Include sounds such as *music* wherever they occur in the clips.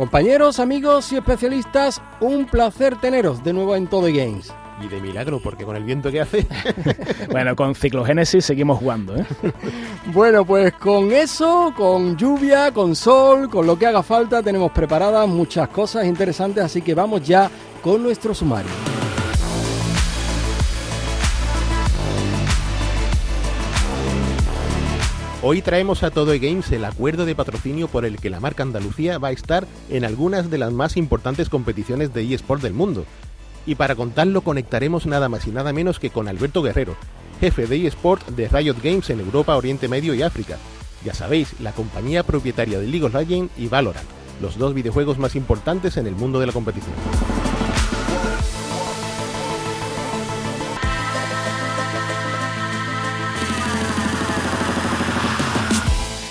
Compañeros, amigos y especialistas, un placer teneros de nuevo en Todo Games. Y de milagro, porque con el viento que hace. *laughs* bueno, con ciclogénesis seguimos jugando, ¿eh? *laughs* bueno, pues con eso, con lluvia, con sol, con lo que haga falta, tenemos preparadas muchas cosas interesantes, así que vamos ya con nuestro sumario. Hoy traemos a Todo Games el acuerdo de patrocinio por el que la marca Andalucía va a estar en algunas de las más importantes competiciones de eSport del mundo. Y para contarlo conectaremos nada más y nada menos que con Alberto Guerrero, jefe de eSport de Riot Games en Europa, Oriente Medio y África. Ya sabéis, la compañía propietaria de League of Legends y Valorant, los dos videojuegos más importantes en el mundo de la competición.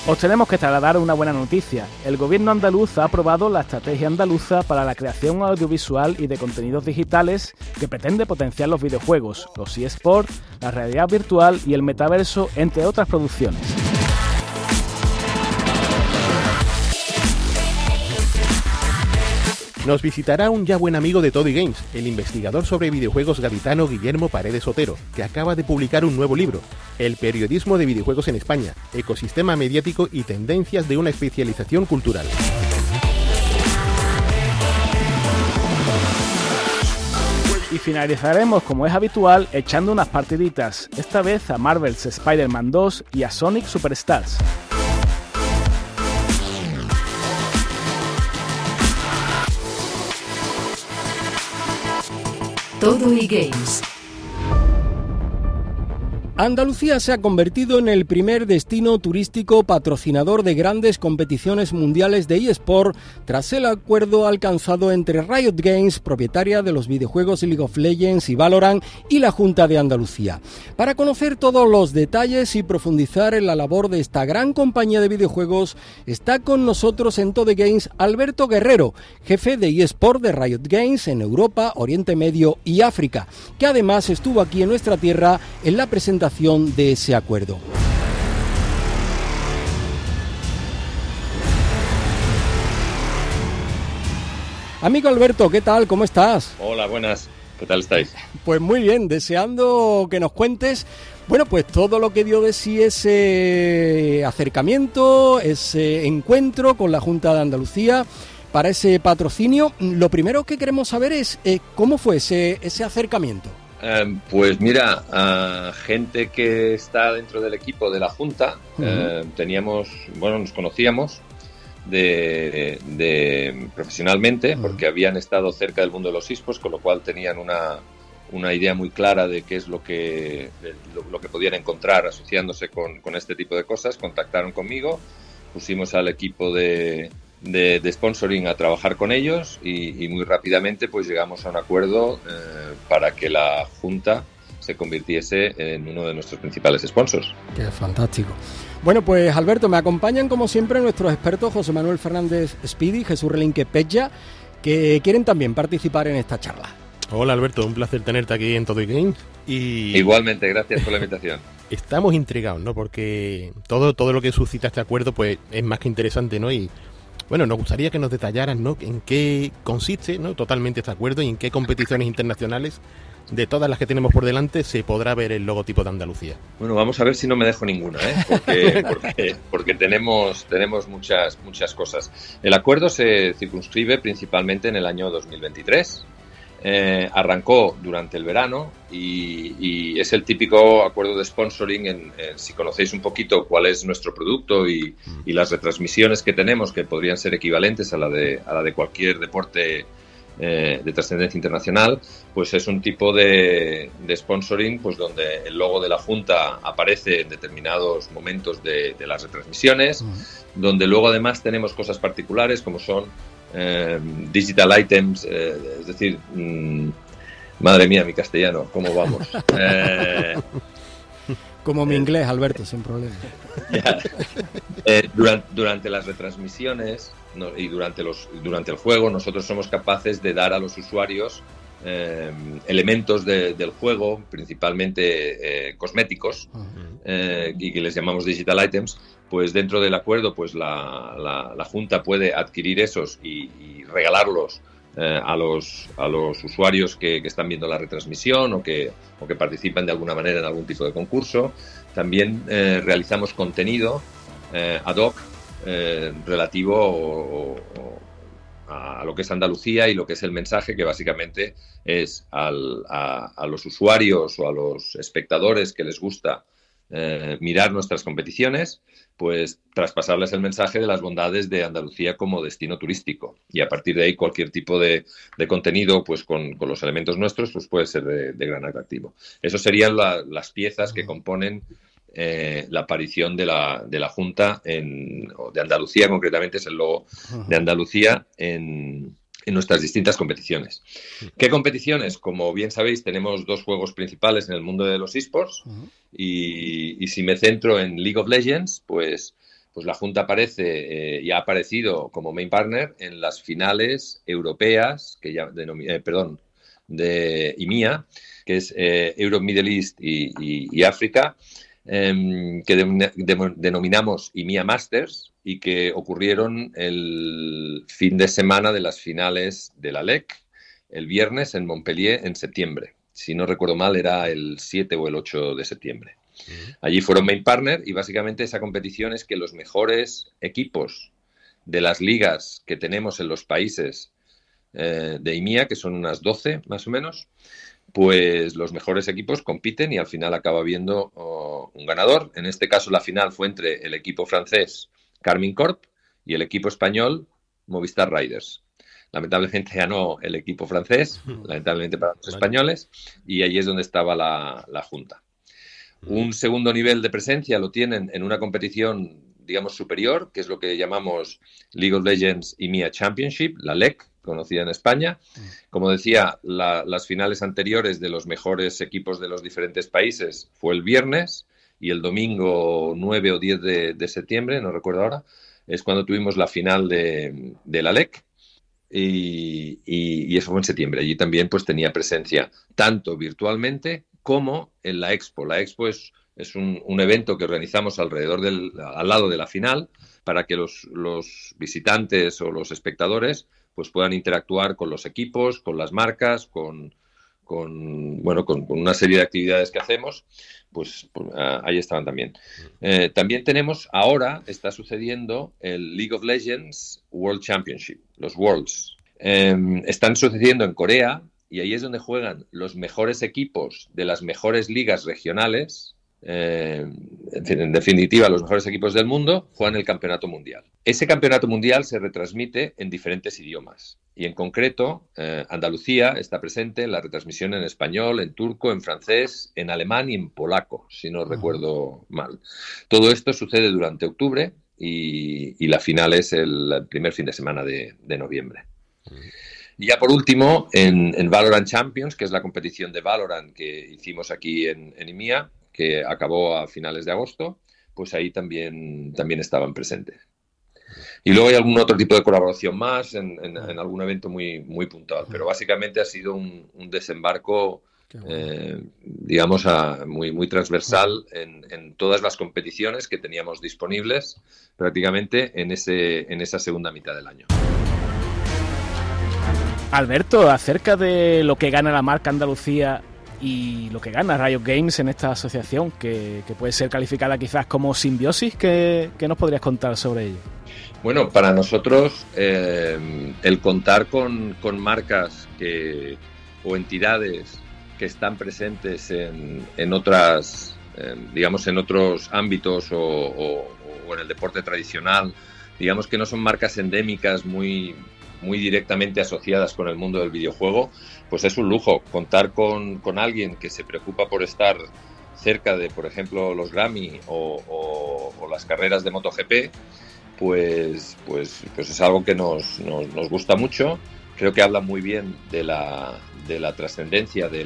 Os tenemos que trasladar una buena noticia. El gobierno andaluz ha aprobado la estrategia andaluza para la creación audiovisual y de contenidos digitales que pretende potenciar los videojuegos, los eSports, la realidad virtual y el metaverso, entre otras producciones. Nos visitará un ya buen amigo de Toddy Games, el investigador sobre videojuegos gaditano Guillermo Paredes Otero, que acaba de publicar un nuevo libro, El periodismo de videojuegos en España, ecosistema mediático y tendencias de una especialización cultural. Y finalizaremos, como es habitual, echando unas partiditas, esta vez a Marvel's Spider-Man 2 y a Sonic Superstars. Todo y Games. Andalucía se ha convertido en el primer destino turístico patrocinador de grandes competiciones mundiales de eSport tras el acuerdo alcanzado entre Riot Games, propietaria de los videojuegos League of Legends y Valorant, y la Junta de Andalucía. Para conocer todos los detalles y profundizar en la labor de esta gran compañía de videojuegos, está con nosotros en Todo Games Alberto Guerrero, jefe de eSport de Riot Games en Europa, Oriente Medio y África, que además estuvo aquí en nuestra tierra en la presentación de ese acuerdo. Amigo Alberto, ¿qué tal? ¿Cómo estás? Hola, buenas. ¿Qué tal estáis? Pues muy bien, deseando que nos cuentes, bueno, pues todo lo que dio de sí ese acercamiento, ese encuentro con la Junta de Andalucía para ese patrocinio. Lo primero que queremos saber es eh, cómo fue ese, ese acercamiento. Eh, pues mira, a gente que está dentro del equipo de la Junta, eh, teníamos, bueno, nos conocíamos de, profesionalmente porque habían estado cerca del mundo de los ISPOS, con lo cual tenían una, una idea muy clara de qué es lo que, lo, que podían encontrar asociándose con, con este tipo de cosas. Contactaron conmigo, pusimos al equipo de, de, sponsoring a trabajar con ellos y, muy rápidamente pues llegamos a un acuerdo eh, para que la Junta se convirtiese en uno de nuestros principales sponsors. Qué fantástico. Bueno, pues Alberto, me acompañan como siempre nuestros expertos José Manuel Fernández Speedy, Jesús Relinque Pecha, que quieren también participar en esta charla. Hola Alberto, un placer tenerte aquí en Todo Game. Y... Igualmente, gracias por la invitación. *laughs* Estamos intrigados, ¿no? Porque todo, todo lo que suscita este acuerdo pues es más que interesante, ¿no? Y bueno, nos gustaría que nos detallaran ¿no? en qué consiste ¿no? totalmente este acuerdo y en qué competiciones internacionales de todas las que tenemos por delante se podrá ver el logotipo de Andalucía. Bueno, vamos a ver si no me dejo ninguna, ¿eh? porque, *laughs* porque, porque, tenemos, tenemos muchas, muchas cosas. El acuerdo se circunscribe principalmente en el año 2023 eh, arrancó durante el verano y, es el típico acuerdo de sponsoring. En, si conocéis un poquito cuál es nuestro producto y, las retransmisiones que tenemos, que podrían ser equivalentes a la de, a la de cualquier deporte eh, de trascendencia internacional, pues es un tipo de, sponsoring pues donde el logo de la Junta aparece en determinados momentos de, las retransmisiones, donde luego además tenemos cosas particulares como son eh, digital items, es decir, mm, madre mía, mi castellano, ¿cómo vamos? *laughs* Como mi inglés, Alberto, sin problema. *laughs* durante, durante, las retransmisiones y durante, los, durante el juego, nosotros somos capaces de dar a los usuarios eh, elementos del juego, principalmente eh, cosméticos, eh, y que les llamamos digital items, pues dentro del acuerdo, pues la, la, Junta puede adquirir esos y, regalarlos a, los, a los usuarios que, están viendo la retransmisión o que, o que participan de alguna manera en algún tipo de concurso. También realizamos contenido ad hoc relativo a lo que es Andalucía y lo que es el mensaje, que básicamente es a, los usuarios o a los espectadores que les gusta eh, mirar nuestras competiciones, pues traspasarles el mensaje de las bondades de Andalucía como destino turístico. Y a partir de ahí cualquier tipo de, contenido, pues con, los elementos nuestros, pues puede ser de, gran atractivo. Eso serían las piezas que componen eh, la aparición de la, de la Junta en, de Andalucía, concretamente es el logo de Andalucía en, en nuestras distintas competiciones. ¿Qué competiciones? Como bien sabéis, tenemos dos juegos principales en el mundo de los esports y, si me centro en League of Legends, pues, pues la Junta aparece eh, y ha aparecido como main partner en las finales europeas, que ya eh, perdón, de IMIA, que es eh, Europe, Middle East y, y África, Em, que denominamos IMIA Masters y que ocurrieron el fin de semana de las finales de la LEC, el viernes en Montpellier en septiembre. Si no recuerdo mal, era el 7 o el 8 de septiembre. Allí fueron main partner y básicamente esa competición es que los mejores equipos de las ligas que tenemos en los países eh, de IMIA, que son unas 12 más o menos, pues los mejores equipos compiten y al final acaba habiendo oh, un ganador. En este caso la final fue entre el equipo francés Carmine Corp y el equipo español Movistar Riders. Lamentablemente ganó el equipo francés, lamentablemente para los españoles, y ahí es donde estaba la, la Junta. Un segundo nivel de presencia lo tienen en una competición, digamos, superior, que es lo que llamamos League of Legends EMEA Championship, la LEC, conocida en España. Como decía, las finales anteriores de los mejores equipos de los diferentes países fue el viernes y el domingo 9 o 10 de, septiembre, no recuerdo ahora, es cuando tuvimos la final de, la LEC. Y, eso fue en septiembre. Allí también pues tenía presencia tanto virtualmente como en la Expo. La Expo es, es un, evento que organizamos alrededor del, al lado de la final para que los, los visitantes o los espectadores pues puedan interactuar con los equipos, con las marcas, con, bueno, con, una serie de actividades que hacemos, pues, pues ah, ahí estaban también. Eh, también tenemos, ahora está sucediendo el League of Legends World Championship, los Worlds. Em, están sucediendo en Corea y ahí es donde juegan los mejores equipos de las mejores ligas regionales eh, en definitiva, los mejores equipos del mundo juegan el campeonato mundial. Ese campeonato mundial se retransmite en diferentes idiomas y en concreto eh, Andalucía está presente en la retransmisión en español, en turco, en francés, en alemán y en polaco, si no recuerdo mal. Todo esto sucede durante octubre y, la final es el primer fin de semana de, noviembre. Y ya por último, en, Valorant Champions, que es la competición de Valorant que hicimos aquí en, en IMIA, que acabó a finales de agosto, pues ahí también, también estaban presentes. Y luego hay algún otro tipo de colaboración más en, algún evento muy, muy puntual, pero básicamente ha sido un, desembarco, eh, digamos, muy, muy transversal en, todas las competiciones que teníamos disponibles prácticamente en, ese, en esa segunda mitad del año. Alberto, acerca de lo que gana la marca Andalucía y lo que gana Riot Games en esta asociación, que, puede ser calificada quizás como simbiosis, ¿qué, nos podrías contar sobre ello? Bueno, para nosotros eh, el contar con, marcas o entidades que están presentes en, otras, eh, digamos, en otros ámbitos o, en el deporte tradicional, digamos que no son marcas endémicas muy, muy directamente asociadas con el mundo del videojuego, pues es un lujo contar con, alguien que se preocupa por estar cerca de, por ejemplo, los Grammy o, las carreras de MotoGP, pues, pues, pues es algo que nos, nos, gusta mucho. Creo que habla muy bien de la, de la trascendencia de,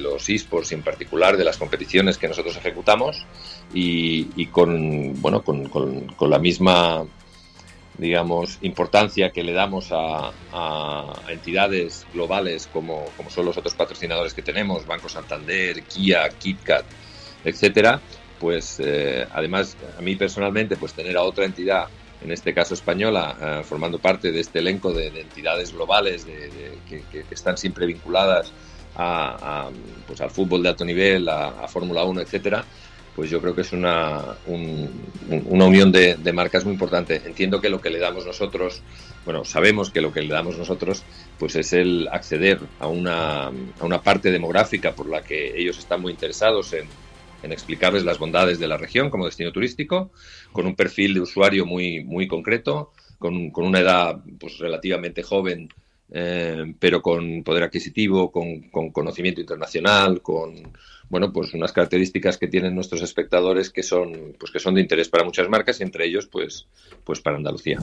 los esports y en particular de las competiciones que nosotros ejecutamos y, con, bueno, con, con, con, la misma digamos, importancia que le damos a, a, entidades globales como, como, son los otros patrocinadores que tenemos, Banco Santander, Kia, KitKat, etcétera, pues eh, además a mí personalmente pues tener a otra entidad en este caso española eh, formando parte de este elenco de, entidades globales de, que, están siempre vinculadas a, pues al fútbol de alto nivel a, Fórmula 1 etcétera pues yo creo que es una, una unión de, marcas muy importante. Entiendo que lo que le damos nosotros, bueno, sabemos que lo que le damos nosotros, pues es el acceder a una, a una parte demográfica por la que ellos están muy interesados en, en explicarles las bondades de la región como destino turístico, con un perfil de usuario muy, muy concreto, con, con una edad pues, relativamente joven, eh, pero con poder adquisitivo, con, con, conocimiento internacional, con bueno, pues unas características que tienen nuestros espectadores que son, pues que son de interés para muchas marcas y entre ellos, pues, pues para Andalucía.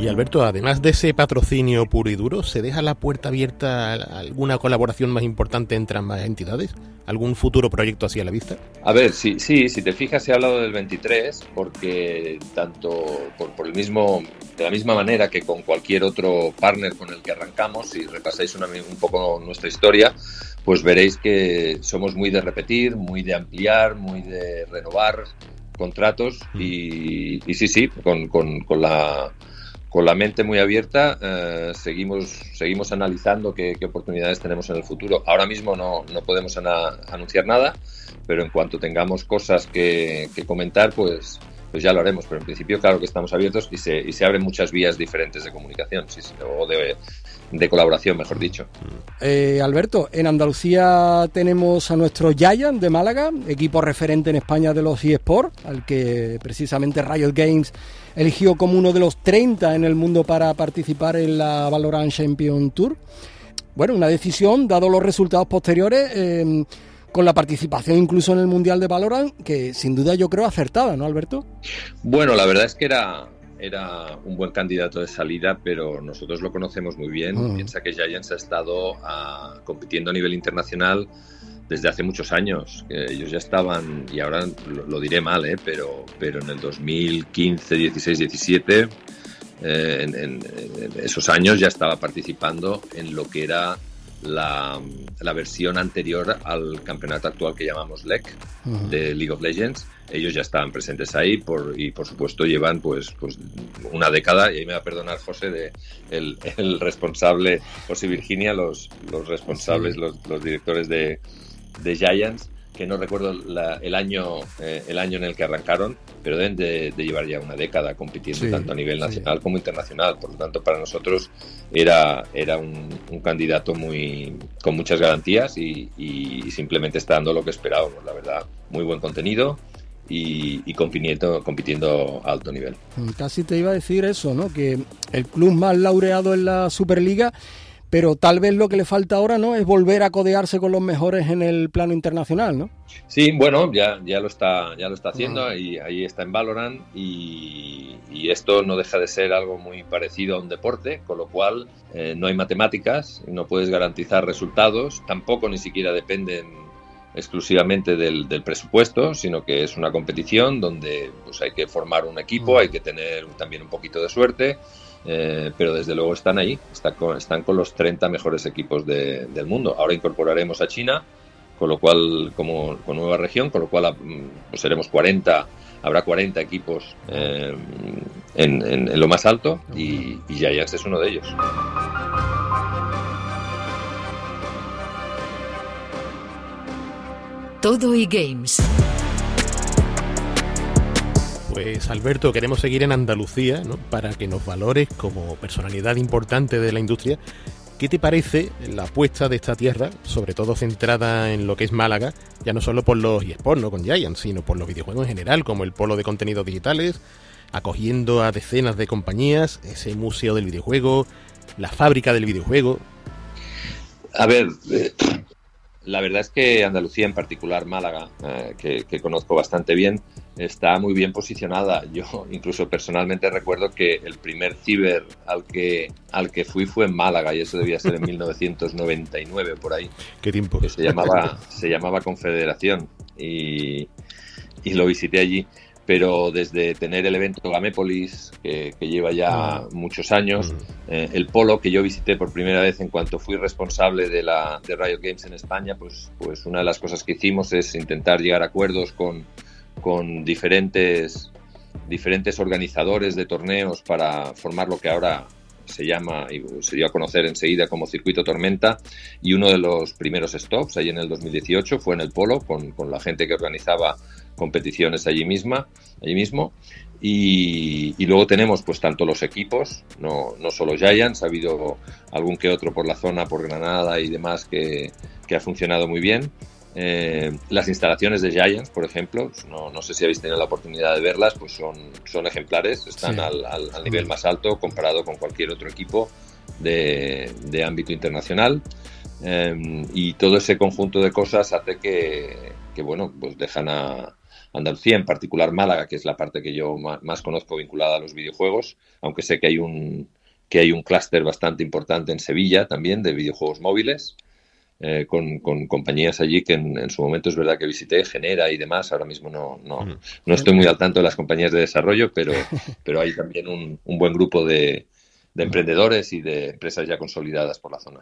Y Alberto, además de ese patrocinio puro y duro, ¿se deja la puerta abierta a alguna colaboración más importante entre ambas entidades? ¿Algún futuro proyecto así a la vista? A ver, sí, sí si te fijas, he hablado del 23 porque tanto por, el mismo, de la misma manera que con cualquier otro partner con el que arrancamos, si repasáis un poco nuestra historia, pues veréis que somos muy de repetir, muy de ampliar, muy de renovar contratos mm. y, y sí, sí, con, con, con la con la mente muy abierta, eh, seguimos, seguimos analizando qué, oportunidades tenemos en el futuro. Ahora mismo no, no podemos anunciar nada, pero en cuanto tengamos cosas que, comentar, pues, pues ya lo haremos. Pero en principio, claro que estamos abiertos y se, y se abren muchas vías diferentes de comunicación o de, de colaboración, mejor dicho. Eh, Alberto, en Andalucía tenemos a nuestro Giant de Málaga, equipo referente en España de los eSports, al que precisamente Riot Games eligió como uno de los 30 en el mundo para participar en la Valorant Champion Tour. Bueno, una decisión, dado los resultados posteriores, eh, con la participación incluso en el Mundial de Valorant, que sin duda yo creo acertada, ¿no, Alberto? Bueno, la verdad es que era era un buen candidato de salida, pero nosotros lo conocemos muy bien. Mm. Piensa que Giants ha estado ah, compitiendo a nivel internacional desde hace muchos años. ellos ya estaban, y ahora lo, diré mal, ¿eh? pero, pero en el 2015, 16, 17, en, esos años ya estaba participando en lo que era la, versión anterior al campeonato actual que llamamos LEC de League of Legends ellos ya estaban presentes ahí por, y por supuesto llevan pues, pues una década, y ahí me va a perdonar José, de el, responsable, José Virginia, los, los responsables, los, directores de, de Giants, que no recuerdo el, año, eh, el año en el que arrancaron, pero deben de, llevar ya una década compitiendo tanto a nivel nacional como internacional. Por lo tanto, para nosotros era, era un, candidato muy, con muchas garantías y, y, simplemente está dando lo que esperábamos. La verdad, muy buen contenido, y, compitiendo, compitiendo a alto nivel. Casi te iba a decir eso, ¿no? Que el club más laureado en la Superliga, pero tal vez lo que le falta ahora, ¿no? Es volver a codearse con los mejores en el plano internacional, ¿no? Sí, bueno, ya, ya lo está, ya lo está haciendo y ahí está en Valorant y, esto no deja de ser algo muy parecido a un deporte, con lo cual eh, no hay matemáticas, no puedes garantizar resultados, tampoco ni siquiera dependen exclusivamente del, presupuesto, sino que es una competición donde pues, hay que formar un equipo, hay que tener también un poquito de suerte, eh, pero desde luego están ahí, están con, están con los 30 mejores equipos del mundo. Ahora incorporaremos a China, con lo cual, como con nueva región, con lo cual pues, seremos 40, habrá 40 equipos eh, en, lo más alto y, y Giants es uno de ellos. Todo y Games. Pues Alberto, queremos seguir en Andalucía ¿no? para que nos valores como personalidad importante de la industria. ¿Qué te parece la apuesta de esta tierra, sobre todo centrada en lo que es Málaga, ya no solo por los eSports, no con Giants, sino por los videojuegos en general, como el polo de contenidos digitales, acogiendo a decenas de compañías, ese museo del videojuego, la fábrica del videojuego? A ver, eh, la verdad es que Andalucía, en particular Málaga, eh, que, conozco bastante bien, está muy bien posicionada. *laughs* Yo incluso personalmente recuerdo que el primer ciber al que, al que fui fue en Málaga y eso debía ser en 1999 por ahí. ¿Qué tiempo? Que se llamaba, se llamaba Confederación y, y lo visité allí pero desde tener el evento Gamépolis, que, lleva ya ah. muchos años, eh, el polo que yo visité por primera vez en cuanto fui responsable de, la, de Riot Games en España, pues, pues una de las cosas que hicimos es intentar llegar a acuerdos con, con diferentes, diferentes organizadores de torneos para formar lo que ahora se llama y se dio a conocer enseguida como Circuito Tormenta y uno de los primeros stops ahí en el 2018 fue en el Polo con, con la gente que organizaba competiciones allí misma, allí mismo. Y, luego tenemos pues tanto los equipos, no, no solo Giants, ha habido algún que otro por la zona, por Granada y demás que, que ha funcionado muy bien. Eh, las instalaciones de Giants, por ejemplo, no, no, sé si habéis tenido la oportunidad de verlas, pues son, son ejemplares, están al, al, nivel más alto comparado con cualquier otro equipo de, de ámbito internacional. Eh, y todo ese conjunto de cosas hace que, que bueno, pues dejan a, Andalucía, en particular Málaga, que es la parte que yo más, conozco vinculada a los videojuegos, aunque sé que hay un que hay un clúster bastante importante en Sevilla también de videojuegos móviles, eh, con, compañías allí que en, su momento es verdad que visité, Genera y demás, ahora mismo no, no, no estoy muy al tanto de las compañías de desarrollo, pero, *laughs* pero hay también un, un buen grupo de, de emprendedores y de empresas ya consolidadas por la zona.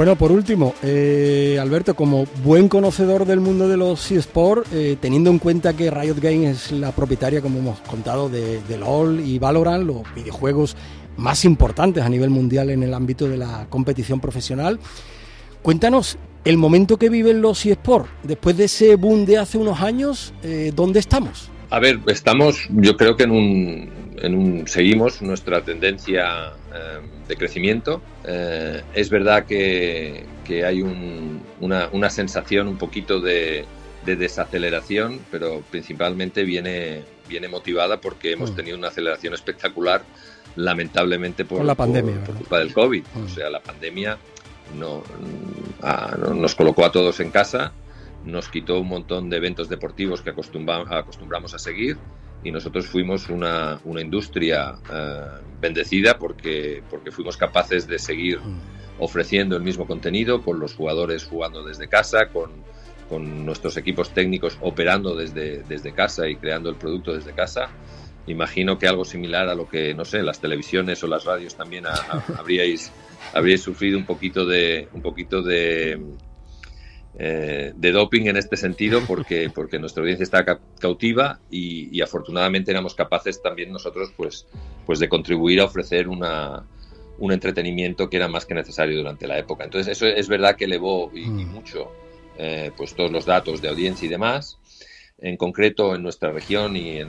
Bueno, por último, eh, Alberto, como buen conocedor del mundo de los eSports, eh, teniendo en cuenta que Riot Games es la propietaria, como hemos contado, de, LOL y Valorant, los videojuegos más importantes a nivel mundial en el ámbito de la competición profesional, cuéntanos el momento que viven los eSports, después de ese boom de hace unos años, eh, ¿dónde estamos? A ver, estamos, yo creo que en un, en un seguimos nuestra tendencia eh, de crecimiento. Eh, es verdad que, que hay un, una, una, sensación un poquito de, de, desaceleración, pero principalmente viene, viene motivada porque hemos mm. tenido una aceleración espectacular, lamentablemente por, la pandemia, por, culpa del COVID. O mm. sea, la pandemia no, nos colocó a todos en casa nos quitó un montón de eventos deportivos que acostumbramos a seguir y nosotros fuimos una, una industria eh, bendecida porque, porque fuimos capaces de seguir mm. ofreciendo el mismo contenido con los jugadores jugando desde casa, con, con nuestros equipos técnicos operando desde, desde casa y creando el producto desde casa. Imagino que algo similar a lo que, no sé, las televisiones o las radios también habríais, habríais sufrido un poquito de, un poquito de, eh, de doping en este sentido porque, *laughs* porque nuestra audiencia está cautiva y, afortunadamente éramos capaces también nosotros pues, pues de contribuir a ofrecer una, un entretenimiento que era más que necesario durante la época. Entonces eso es verdad que elevó y, mm. mucho eh, pues todos los datos de audiencia y demás. En concreto en nuestra región y en,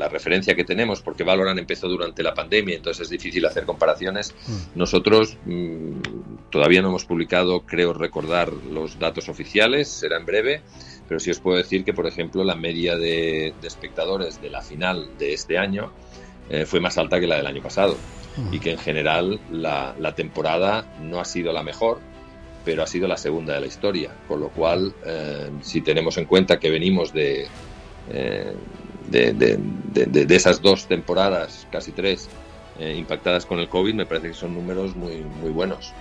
la referencia que tenemos, porque Valorant empezó durante la pandemia, entonces es difícil hacer comparaciones. Mm. Nosotros mm, todavía no hemos publicado, creo recordar, los datos oficiales, será en breve, pero sí os puedo decir que, por ejemplo, la media de, espectadores de la final de este año eh, fue más alta que la del año pasado mm. y que en general la, temporada no ha sido la mejor, pero ha sido la segunda de la historia, con lo cual, eh, si tenemos en cuenta que venimos de... Eh, de, esas dos temporadas, casi tres, eh, impactadas con el COVID, me parece que son números muy, muy buenos.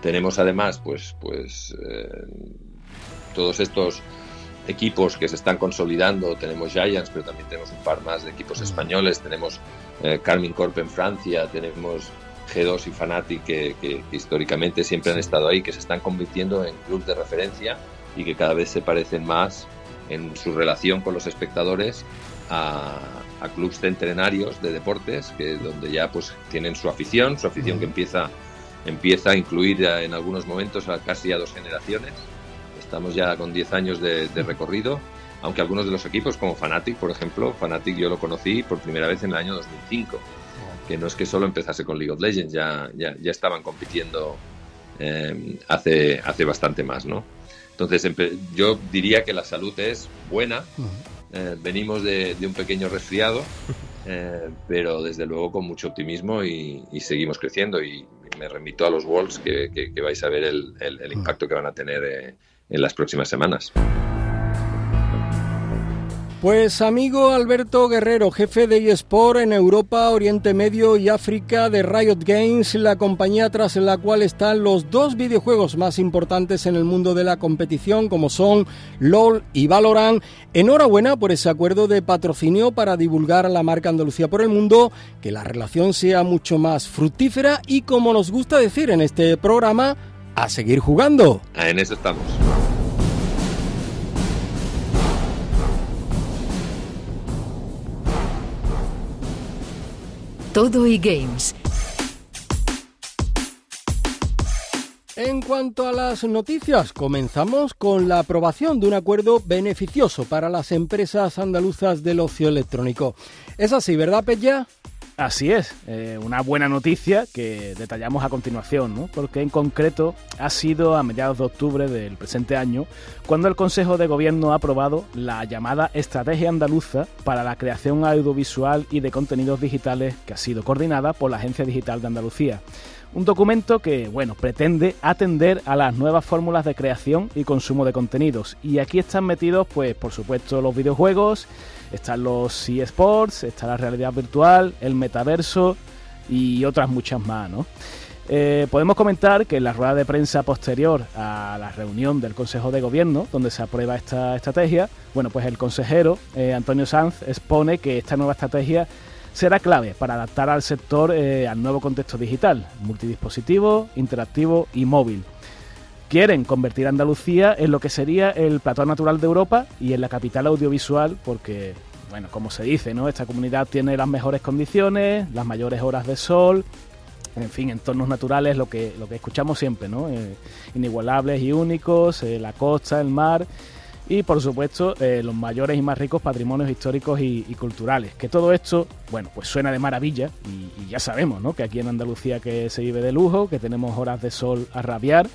Tenemos además, pues, pues eh, todos estos equipos que se están consolidando. Tenemos Giants, pero también tenemos un par más de equipos españoles. Tenemos eh, Carmine Corp en Francia, tenemos G2 y Fanatic que, que, históricamente siempre han estado ahí, que se están convirtiendo en clubes de referencia y que cada vez se parecen más en su relación con los espectadores a, a clubes centenarios de deportes, que donde ya pues tienen su afición, su afición que empieza, empieza a incluir en algunos momentos a casi a dos generaciones. Estamos ya con 10 años de, recorrido, aunque algunos de los equipos, como Fanatic, por ejemplo, Fanatic yo lo conocí por primera vez en el año 2005, que no es que solo empezase con League of Legends, ya, ya, ya estaban compitiendo eh, hace, hace bastante más, ¿no? Entonces, yo diría que la salud es buena, eh, venimos de, un pequeño resfriado, *laughs* eh, pero desde luego con mucho optimismo y, seguimos creciendo. Y me remito a los Wolves que, vais a ver el, el, impacto que van a tener eh, en las próximas semanas. Pues amigo Alberto Guerrero, jefe de eSport en Europa, Oriente Medio y África de Riot Games, la compañía tras la cual están los dos videojuegos más importantes en el mundo de la competición como son LOL y Valorant. Enhorabuena por ese acuerdo de patrocinio para divulgar la marca Andalucía por el mundo, que la relación sea mucho más fructífera y como nos gusta decir en este programa, a seguir jugando. En eso estamos. Todo y Games. En cuanto a las noticias, comenzamos con la aprobación de un acuerdo beneficioso para las empresas andaluzas del ocio electrónico. Es así, ¿verdad, Pella? Así es, eh, una buena noticia que detallamos a continuación, ¿no? porque en concreto ha sido a mediados de octubre del presente año cuando el Consejo de Gobierno ha aprobado la llamada Estrategia Andaluza para la Creación Audiovisual y de Contenidos Digitales que ha sido coordinada por la Agencia Digital de Andalucía. Un documento que, bueno, pretende atender a las nuevas fórmulas de creación y consumo de contenidos. Y aquí están metidos, pues, por supuesto, los videojuegos, están los eSports, está la realidad virtual, el metaverso y otras muchas más, ¿no? Eh, podemos comentar que en la rueda de prensa posterior a la reunión del Consejo de Gobierno, donde se aprueba esta estrategia, bueno, pues el consejero eh, Antonio Sanz expone que esta nueva estrategia será clave para adaptar al sector eh, al nuevo contexto digital, multidispositivo, interactivo y móvil. Quieren convertir a Andalucía en lo que sería el platón natural de Europa y en la capital audiovisual porque, bueno, como se dice, ¿no? Esta comunidad tiene las mejores condiciones, las mayores horas de sol, en fin, entornos naturales, lo que, lo que escuchamos siempre, ¿no? Eh, inigualables y únicos, eh, la costa, el mar y por supuesto eh, los mayores y más ricos patrimonios históricos y, culturales. Que todo esto, bueno, pues suena de maravilla y, ya sabemos, ¿no? Que aquí en Andalucía que se vive de lujo, que tenemos horas de sol a rabiar,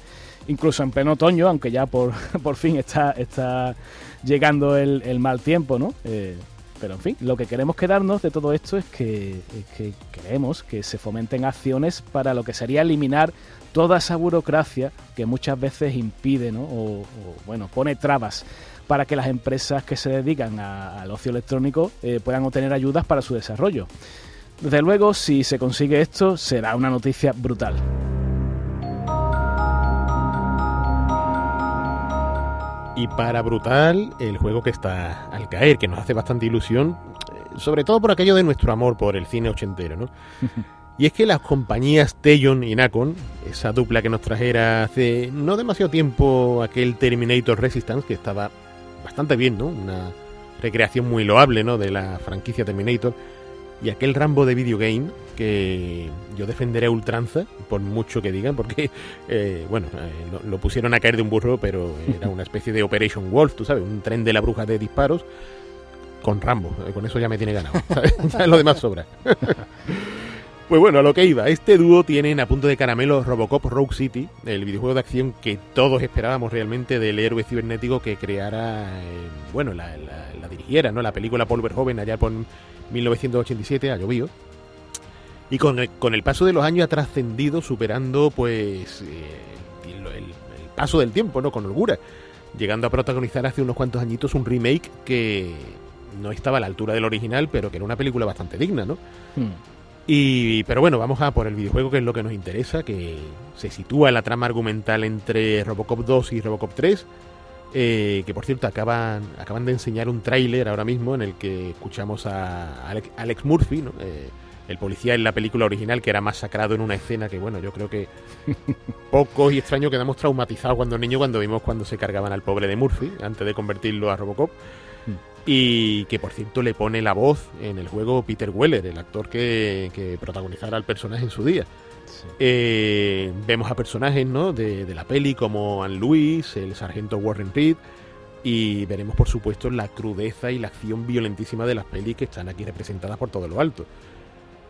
incluso en pleno otoño, aunque ya por, *laughs* por fin está, está llegando el, mal tiempo, ¿no? Eh, pero en fin, lo que queremos quedarnos de todo esto es que, que queremos que se fomenten acciones para lo que sería eliminar toda esa burocracia que muchas veces impide o, bueno, pone trabas para que las empresas que se dedican al ocio electrónico eh, puedan obtener ayudas para su desarrollo. Desde luego, si se consigue esto, será una noticia brutal. Y para brutal, el juego que está al caer, que nos hace bastante ilusión, eh, sobre todo por aquello de nuestro amor por el cine ochentero, ¿no? *laughs* Y es que las compañías Tejon y Nacon, esa dupla que nos trajera hace no demasiado tiempo aquel Terminator Resistance, que estaba bastante bien, ¿no? Una recreación muy loable, ¿no? De la franquicia Terminator. Y aquel Rambo de videogame que yo defenderé ultranza, por mucho que digan, porque, *laughs* eh, bueno, eh, lo, pusieron a caer de un burro, pero era una especie de Operation Wolf, tú sabes, un tren de la bruja de disparos con Rambo. Eh, con eso ya me tiene ganado, *laughs* ¿sabes? *laughs* lo demás sobra. Pues bueno, a lo que iba, este dúo tiene a punto de caramelo Robocop Rogue City, el videojuego de acción que todos esperábamos realmente del héroe cibernético que creara, eh, bueno, la, dirigiera, ¿no? La película Paul Verhoeven allá por 1987, ha llovido. Y con el, con el paso de los años ha trascendido, superando, pues, eh, el, paso del tiempo, ¿no? Con holgura. Llegando a protagonizar hace unos cuantos añitos un remake que no estaba a la altura del original, pero que era una película bastante digna, ¿no? Hmm. Y, pero bueno, vamos a por el videojuego, que es lo que nos interesa, que se sitúa en la trama argumental entre Robocop 2 y Robocop 3. Eh, que por cierto acaban, acaban de enseñar un tráiler ahora mismo en el que escuchamos a Alex, Murphy, eh, el policía en la película original que era masacrado en una escena que bueno, yo creo que *laughs* poco y extraño quedamos traumatizados cuando niños cuando vimos cuando se cargaban al pobre de Murphy antes de convertirlo a Robocop. Y que por cierto le pone la voz en el juego Peter Weller, el actor que, que protagonizara al personaje en su día. Eh, vemos a personajes ¿no? de, la peli como Anne Louis, el sargento Warren Reed, y veremos por supuesto la crudeza y la acción violentísima de las pelis que están aquí representadas por todo lo alto.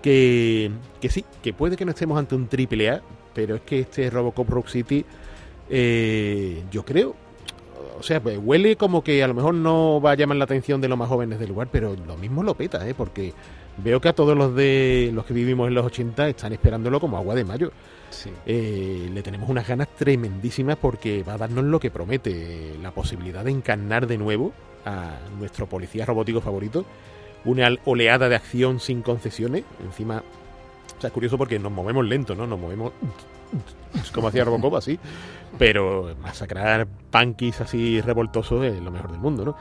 Que, que sí, que puede que no estemos ante un triple A, pero es que este Robocop Rock City, eh, yo creo, o sea, pues huele como que a lo mejor no va a llamar la atención de los más jóvenes del lugar, pero lo mismo lo peta, ¿eh? Porque veo que a todos los de los que vivimos en los 80 están esperándolo como agua de mayo. Eh, le tenemos unas ganas tremendísimas porque va a darnos lo que promete, la posibilidad de encarnar de nuevo a nuestro policía robótico favorito, una oleada de acción sin concesiones, encima, o sea, es curioso porque nos movemos lento, ¿no? Nos movemos *laughs* como hacía Robocop, así, pero masacrar punkis así revoltosos es lo mejor del mundo, ¿no?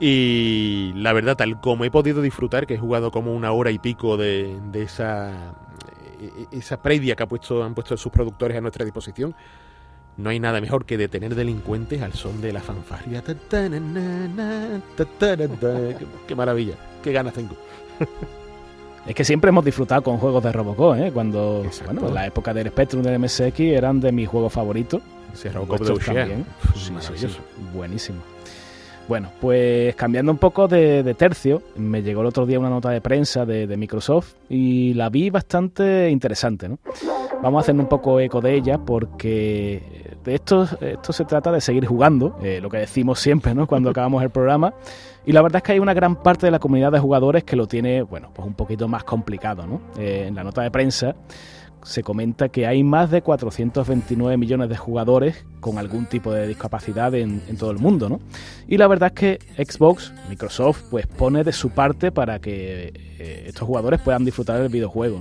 Y la verdad, tal como he podido disfrutar, que he jugado como una hora y pico de, de esa esa previa que han puesto sus productores a nuestra disposición, no hay nada mejor que detener delincuentes al son de la fanfarria. Qué, maravilla, qué ganas tengo. *laughs* Es que siempre hemos disfrutado con juegos de Robocop, ¿eh? Cuando, bueno, en la época del Spectrum del MSX eran de mis juegos favoritos. Ese Robocop de también. maravilloso. buenísimo. Bueno, pues cambiando un poco de, tercio, me llegó el otro día una nota de prensa de, Microsoft y la vi bastante interesante. ¿no? Vamos a hacer un poco eco de ella porque de esto, esto se trata de seguir jugando, eh, lo que decimos siempre ¿no? cuando acabamos el programa. Y la verdad es que hay una gran parte de la comunidad de jugadores que lo tiene, bueno, pues un poquito más complicado. ¿no? Eh, en la nota de prensa se comenta que hay más de 429 millones de jugadores con algún tipo de discapacidad en, todo el mundo, ¿no? Y la verdad es que Xbox, Microsoft, pues pone de su parte para que eh, estos jugadores puedan disfrutar del videojuego,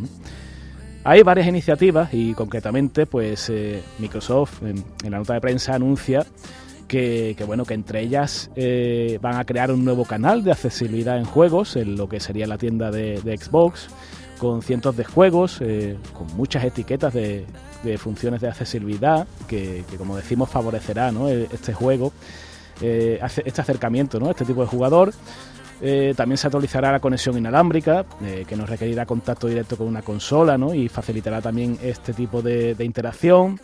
Hay varias iniciativas y concretamente, pues eh, Microsoft en, la nota de prensa anuncia que, bueno, que entre ellas eh, van a crear un nuevo canal de accesibilidad en juegos, en lo que sería la tienda de Xbox con cientos de juegos, eh, con muchas etiquetas de, funciones de accesibilidad que, como decimos, favorecerá e, este juego, eh, este acercamiento, ¿no? este tipo de jugador. También se actualizará la conexión inalámbrica, que nos requerirá contacto directo con una consola ¿no? y facilitará también este tipo de, interacción.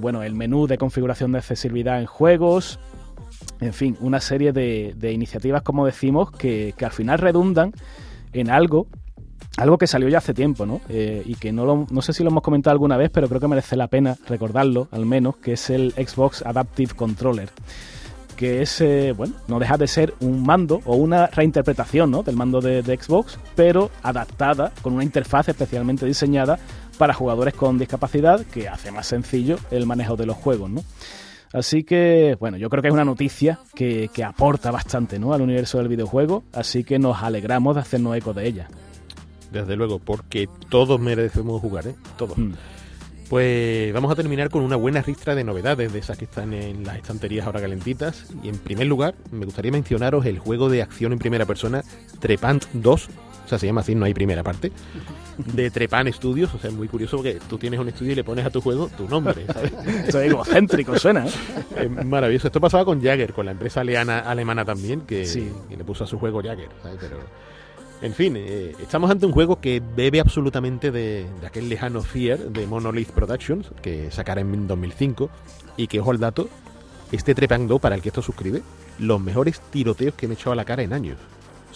Bueno, el menú de configuración de accesibilidad en juegos, en fin, una serie de, iniciativas, como decimos, que, que, al final redundan en algo algo que salió ya hace tiempo, ¿no? Eh, y que no, lo, no sé si lo hemos comentado alguna vez, pero creo que merece la pena recordarlo, al menos, que es el Xbox Adaptive Controller. Que es, eh, bueno, no deja de ser un mando o una reinterpretación ¿no? del mando de, Xbox, pero adaptada con una interfaz especialmente diseñada para jugadores con discapacidad que hace más sencillo el manejo de los juegos, ¿no? Así que, bueno, yo creo que es una noticia que, que aporta bastante ¿no? al universo del videojuego, así que nos alegramos de hacernos eco de ella desde luego, porque todos merecemos jugar, ¿eh? Todos. Hmm. Pues vamos a terminar con una buena ristra de novedades de esas que están en las estanterías ahora calentitas. Y en primer lugar, me gustaría mencionaros el juego de acción en primera persona Trepant 2. O sea, se llama así, no hay primera parte. *laughs* De Trepan Studios. O sea, es muy curioso porque tú tienes un estudio y le pones a tu juego tu nombre. ¿sabes? *laughs* Esto es egocéntrico, suena. ¿eh? Es maravilloso. Esto pasaba con Jagger, con la empresa alemana también, que, que, le puso a su juego Jagger. ¿sabes? Pero en fin, eh, estamos ante un juego que bebe absolutamente de, aquel lejano Fear de Monolith Productions, que sacará en 2005, y que, ojo al dato, este Trepang para el que esto suscribe, los mejores tiroteos que me he echado a la cara en años.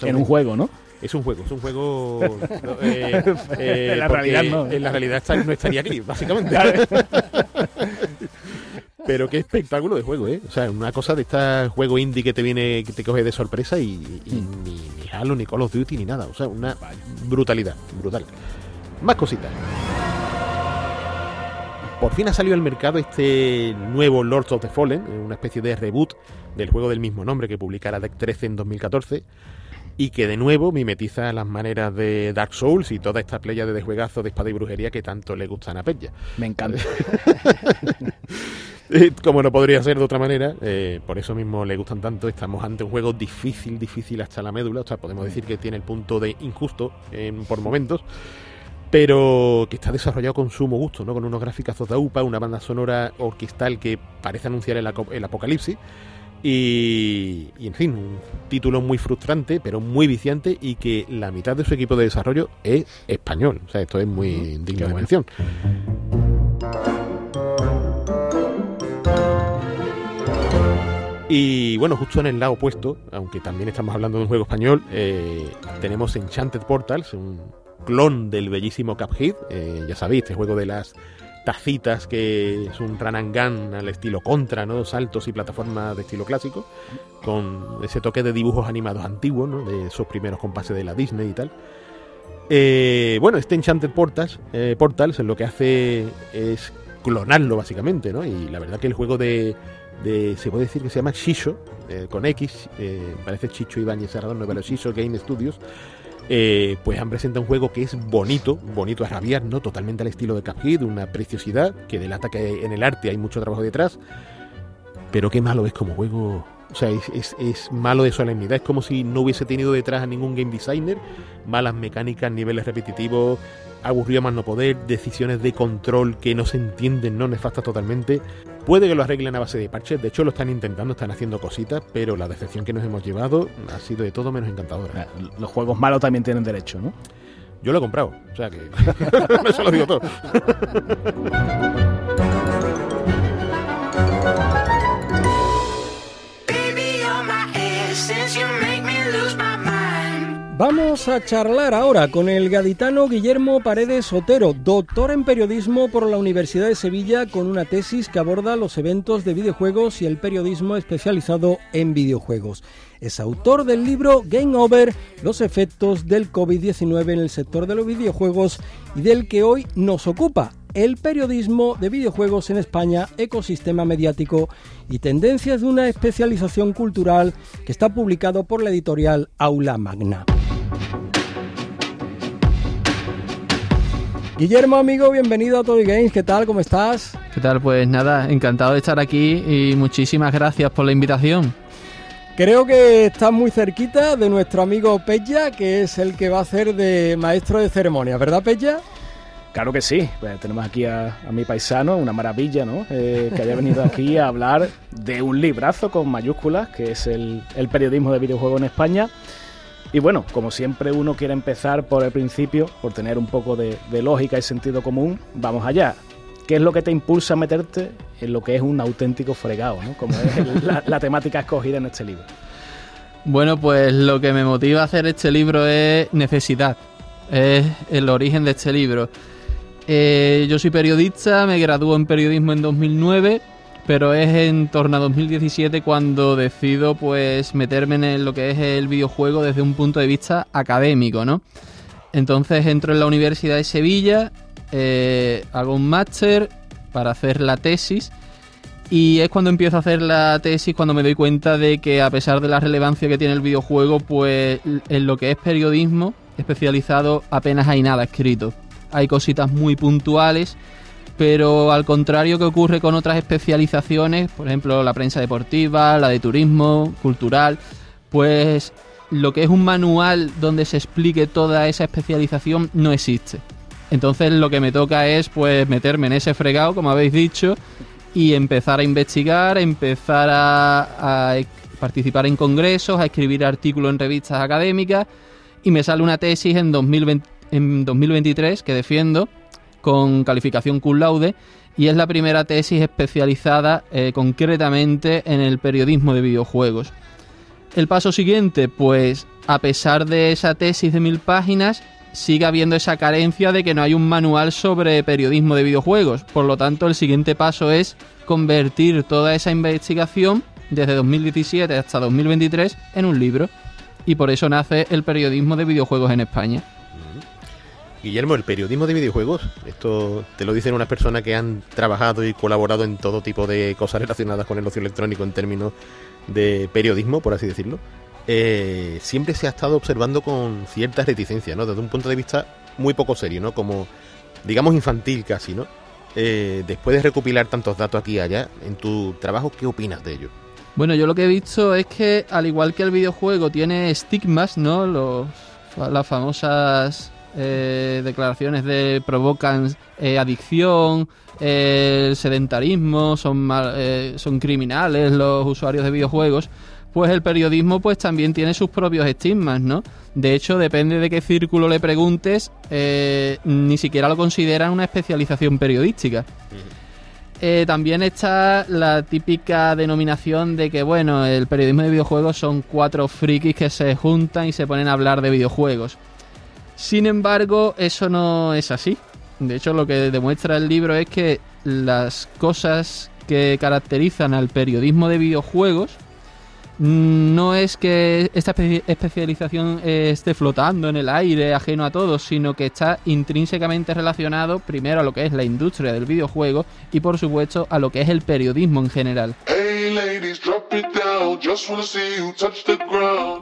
en un juego, ¿no? Es un juego, es un juego. *laughs* Eh, eh, *laughs* en la realidad no. En la realidad no estaría aquí, *laughs* básicamente. Pero qué espectáculo de juego, ¿eh? O sea, una cosa de este juego indie que te viene, que te coge de sorpresa y, mm. ni, ni, Halo, ni Call of Duty, ni nada. O sea, una brutalidad, brutal. Más cositas. Por fin ha salido al mercado este nuevo Lords of the Fallen, una especie de reboot del juego del mismo nombre que publicara Deck 13 en 2014 y que de nuevo mimetiza las maneras de Dark Souls y toda esta playa de juegazo de espada y brujería que tanto le gustan a Pella. Me encanta. *laughs* Como no podría ser de otra manera, eh, por eso mismo le gustan tanto. Estamos ante un juego difícil, difícil hasta la médula. O sea, podemos decir que tiene el punto de injusto por momentos, pero que está desarrollado con sumo gusto, ¿no? Con unos gráficos de UPA, una banda sonora orquestal que parece anunciar el, el apocalipsis. Y, y, en fin, un título muy frustrante, pero muy viciante y que la mitad de su equipo de desarrollo es español. O sea, esto es muy digno de mención. Y bueno, justo en el lado opuesto, aunque también estamos hablando de un juego español, eh, tenemos Enchanted Portals, un clon del bellísimo Cuphead. Eh, ya sabéis, este juego de las tacitas que es un gun al estilo contra, ¿no? Saltos y plataformas de estilo clásico, con ese toque de dibujos animados antiguos, ¿no? De esos primeros compases de la Disney y tal. Eh, bueno, este Enchanted Portals, eh, Portals lo que hace es clonarlo básicamente, ¿no? Y la verdad que el juego de, de se puede decir que se llama Shisho, eh, con X, eh, parece Chicho Ibáñez Serrador, no, pero Shisho Game Studios, eh, pues han presentado un juego que es bonito, bonito a rabiar, ¿no? Totalmente al estilo de Cuphead, una preciosidad que delata que en el arte hay mucho trabajo detrás, pero qué malo es como juego. O sea, es, es, malo de solemnidad. Es como si no hubiese tenido detrás a ningún game designer. Malas mecánicas, niveles repetitivos, aburrido más no poder, decisiones de control que no se entienden, no nefastas totalmente. Puede que lo arreglen a base de parches, de hecho lo están intentando, están haciendo cositas, pero la decepción que nos hemos llevado ha sido de todo menos encantadora. Los juegos malos también tienen derecho, ¿no? Yo lo he comprado, o sea que *laughs* eso lo digo todo. Vamos a charlar ahora con el gaditano Guillermo Paredes Otero, doctor en periodismo por la Universidad de Sevilla con una tesis que aborda los eventos de videojuegos y el periodismo especializado en videojuegos. Es autor del libro Game Over, los efectos del COVID-19 en el sector de los videojuegos y del que hoy nos ocupa, el periodismo de videojuegos en España, ecosistema mediático y tendencias de una especialización cultural que está publicado por la editorial Aula Magna. Guillermo, amigo, bienvenido a Toy Games. ¿Qué tal? ¿Cómo estás? ¿Qué tal? Pues nada, encantado de estar aquí y muchísimas gracias por la invitación. Creo que estás muy cerquita de nuestro amigo Pella, que es el que va a hacer de maestro de ceremonia, ¿verdad, Pella? Claro que sí, pues tenemos aquí a, a mi paisano, una maravilla, ¿no? Eh, que haya venido aquí a hablar de un librazo con mayúsculas, que es el, el periodismo de videojuegos en España. Y bueno, como siempre uno quiere empezar por el principio, por tener un poco de, lógica y sentido común, vamos allá. ¿Qué es lo que te impulsa a meterte en lo que es un auténtico fregado, ¿no? como es la temática escogida en este libro? Bueno, pues lo que me motiva a hacer este libro es necesidad, es el origen de este libro. Eh, yo soy periodista, me graduó en periodismo en 2009, pero es en torno a 2017 cuando decido pues meterme en lo que es el videojuego desde un punto de vista académico, ¿no? Entonces entro en la Universidad de Sevilla, eh, hago un máster para hacer la tesis y es cuando empiezo a hacer la tesis cuando me doy cuenta de que a pesar de la relevancia que tiene el videojuego, pues en lo que es periodismo especializado apenas hay nada escrito hay cositas muy puntuales, pero al contrario que ocurre con otras especializaciones, por ejemplo la prensa deportiva, la de turismo, cultural, pues lo que es un manual donde se explique toda esa especialización no existe. Entonces lo que me toca es pues meterme en ese fregado, como habéis dicho, y empezar a investigar, empezar a, participar en congresos, a escribir artículos en revistas académicas, y me sale una tesis en 2020 en 2023 que defiendo con calificación cum laude y es la primera tesis especializada eh, concretamente en el periodismo de videojuegos. El paso siguiente, pues a pesar de esa tesis de mil páginas, sigue habiendo esa carencia de que no hay un manual sobre periodismo de videojuegos. Por lo tanto, el siguiente paso es convertir toda esa investigación desde 2017 hasta 2023 en un libro. Y por eso nace el periodismo de videojuegos en España. Guillermo, el periodismo de videojuegos, esto te lo dicen unas personas que han trabajado y colaborado en todo tipo de cosas relacionadas con el ocio electrónico en términos de periodismo, por así decirlo, eh, siempre se ha estado observando con cierta reticencia, ¿no? Desde un punto de vista muy poco serio, ¿no? Como, digamos, infantil casi, ¿no? Eh, después de recopilar tantos datos aquí y allá, en tu trabajo, ¿qué opinas de ello? Bueno, yo lo que he visto es que, al igual que el videojuego tiene estigmas, ¿no? Los, las famosas eh, declaraciones de provocan eh, adicción, eh, sedentarismo, son, mal, son criminales los usuarios de videojuegos, pues el periodismo pues también tiene sus propios estigmas, ¿no? De hecho, depende de qué círculo le preguntes, ni siquiera lo consideran una especialización periodística. Eh, también está la típica denominación de que, bueno, el periodismo de videojuegos son cuatro frikis que se juntan y se ponen a hablar de videojuegos. Sin embargo, eso no es así. De hecho, lo que demuestra el libro es que las cosas que caracterizan al periodismo de videojuegos no es que esta especialización esté flotando en el aire, ajeno a todo, sino que está intrínsecamente relacionado primero a lo que es la industria del videojuego y por supuesto a lo que es el periodismo en general.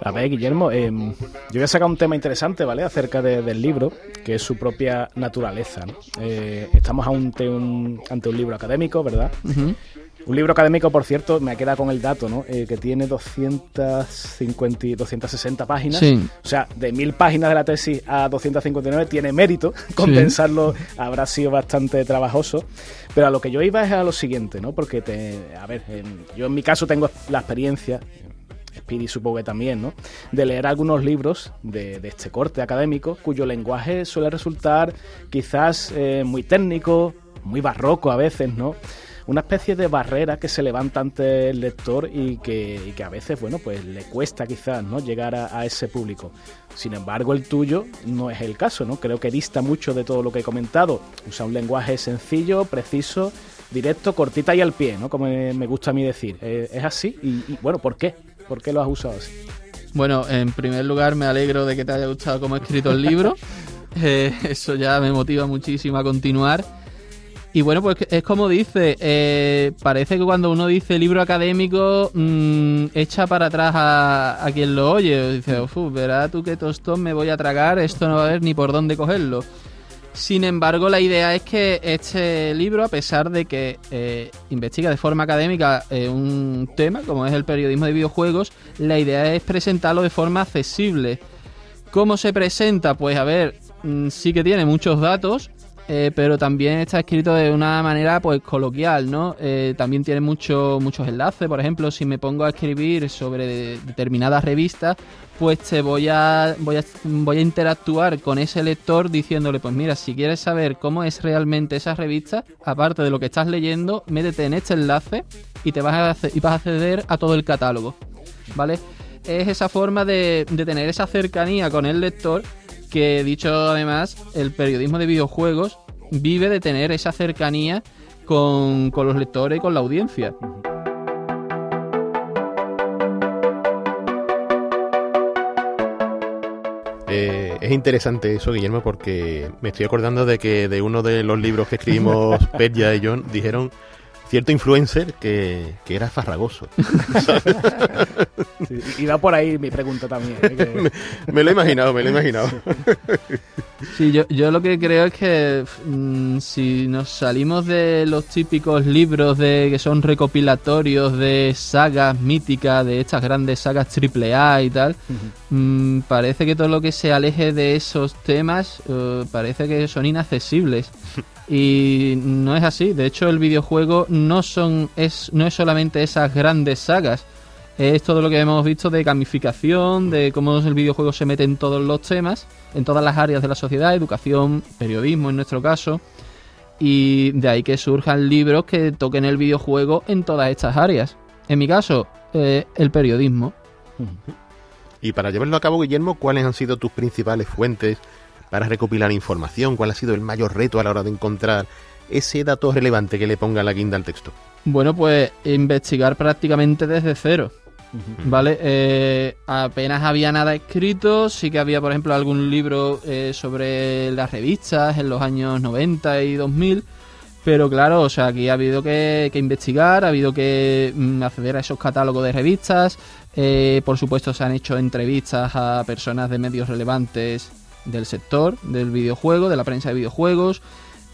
A ver, Guillermo, em, yo voy a sacar un tema interesante, ¿vale? Acerca del libro, que es su propia naturaleza. Eh, estamos ante un, ante un libro académico, ¿verdad? Un libro académico, por cierto, me queda con el dato, ¿no? Eh, que tiene 250 y 260 páginas. O sea, de mil páginas de la tesis a 259 tiene mérito. *laughs* Compensarlo habrá sido bastante trabajoso. Pero a lo que yo iba es a lo siguiente, ¿no? Porque, te, a ver, yo en mi caso tengo la experiencia, Speedy supongo que también, ¿no? De leer algunos libros de, este corte académico cuyo lenguaje suele resultar quizás eh, muy técnico, muy barroco a veces, ¿no? Una especie de barrera que se levanta ante el lector y que, a veces, bueno, pues le cuesta quizás, ¿no? Llegar a, ese público. Sin embargo, el tuyo no es el caso, ¿no? Creo que dista mucho de todo lo que he comentado. Usa un lenguaje sencillo, preciso, directo, cortita y al pie, ¿no? Como me gusta a mí decir. Eh, ¿Es así? Y, bueno, ¿por qué? ¿Por qué lo has usado así? Bueno, en primer lugar me alegro de que te haya gustado cómo he escrito el libro. *laughs* Eh, eso ya me motiva muchísimo a continuar. Y bueno, pues es como dice, eh, parece que cuando uno dice libro académico, mm, echa para atrás a, quien lo oye. Dice, uff, verá tú qué tostón me voy a tragar, esto no va a haber ni por dónde cogerlo. Sin embargo, la idea es que este libro, a pesar de que eh, investiga de forma académica eh, un tema, como es el periodismo de videojuegos, la idea es presentarlo de forma accesible. ¿Cómo se presenta? Pues a ver, mm, sí que tiene muchos datos, eh, pero también está escrito de una manera pues coloquial, ¿no? Eh, también tiene mucho, muchos enlaces, por ejemplo, si me pongo a escribir sobre determinadas revistas, pues te voy a, voy a, voy a interactuar con ese lector diciéndole, pues mira, si quieres saber cómo es realmente esa revista, aparte de lo que estás leyendo, métete en este enlace y te vas a, y vas a acceder a todo el catálogo, ¿vale? Es esa forma de, de tener esa cercanía con el lector que dicho además, el periodismo de videojuegos vive de tener esa cercanía con, los lectores y con la audiencia. Eh, es interesante eso, Guillermo, porque me estoy acordando de que de uno de los libros que escribimos *laughs* Perja y John dijeron cierto influencer que, era farragoso. y va por ahí mi pregunta también. ¿eh? *laughs* me, lo he imaginado, me lo he imaginado. sí, yo, yo lo que creo es que mm, si nos salimos de los típicos libros de que son recopilatorios de sagas míticas, de estas grandes sagas AAA y tal, mm, parece que todo lo que se aleje de esos temas eh, parece que son inaccesibles. *laughs* Y no es así. De hecho, el videojuego no son es no es solamente esas grandes sagas. Es todo lo que hemos visto de gamificación, de cómo el videojuego se mete en todos los temas, en todas las áreas de la sociedad, educación, periodismo en nuestro caso. Y de ahí que surjan libros que toquen el videojuego en todas estas áreas. En mi caso, eh, el periodismo. Y para llevarlo a cabo, Guillermo, ¿cuáles han sido tus principales fuentes para recopilar información? ¿Cuál ha sido el mayor reto a la hora de encontrar ese dato relevante que le ponga la guinda al texto? Bueno, pues investigar prácticamente desde cero. ¿Vale? Eh, apenas había nada escrito, sí que había, por ejemplo, algún libro eh, sobre las revistas en los años 90 y 2000, pero claro, o sea, aquí ha habido que, investigar, ha habido que mm, acceder a esos catálogos de revistas, eh, por supuesto se han hecho entrevistas a personas de medios relevantes del sector del videojuego, de la prensa de videojuegos.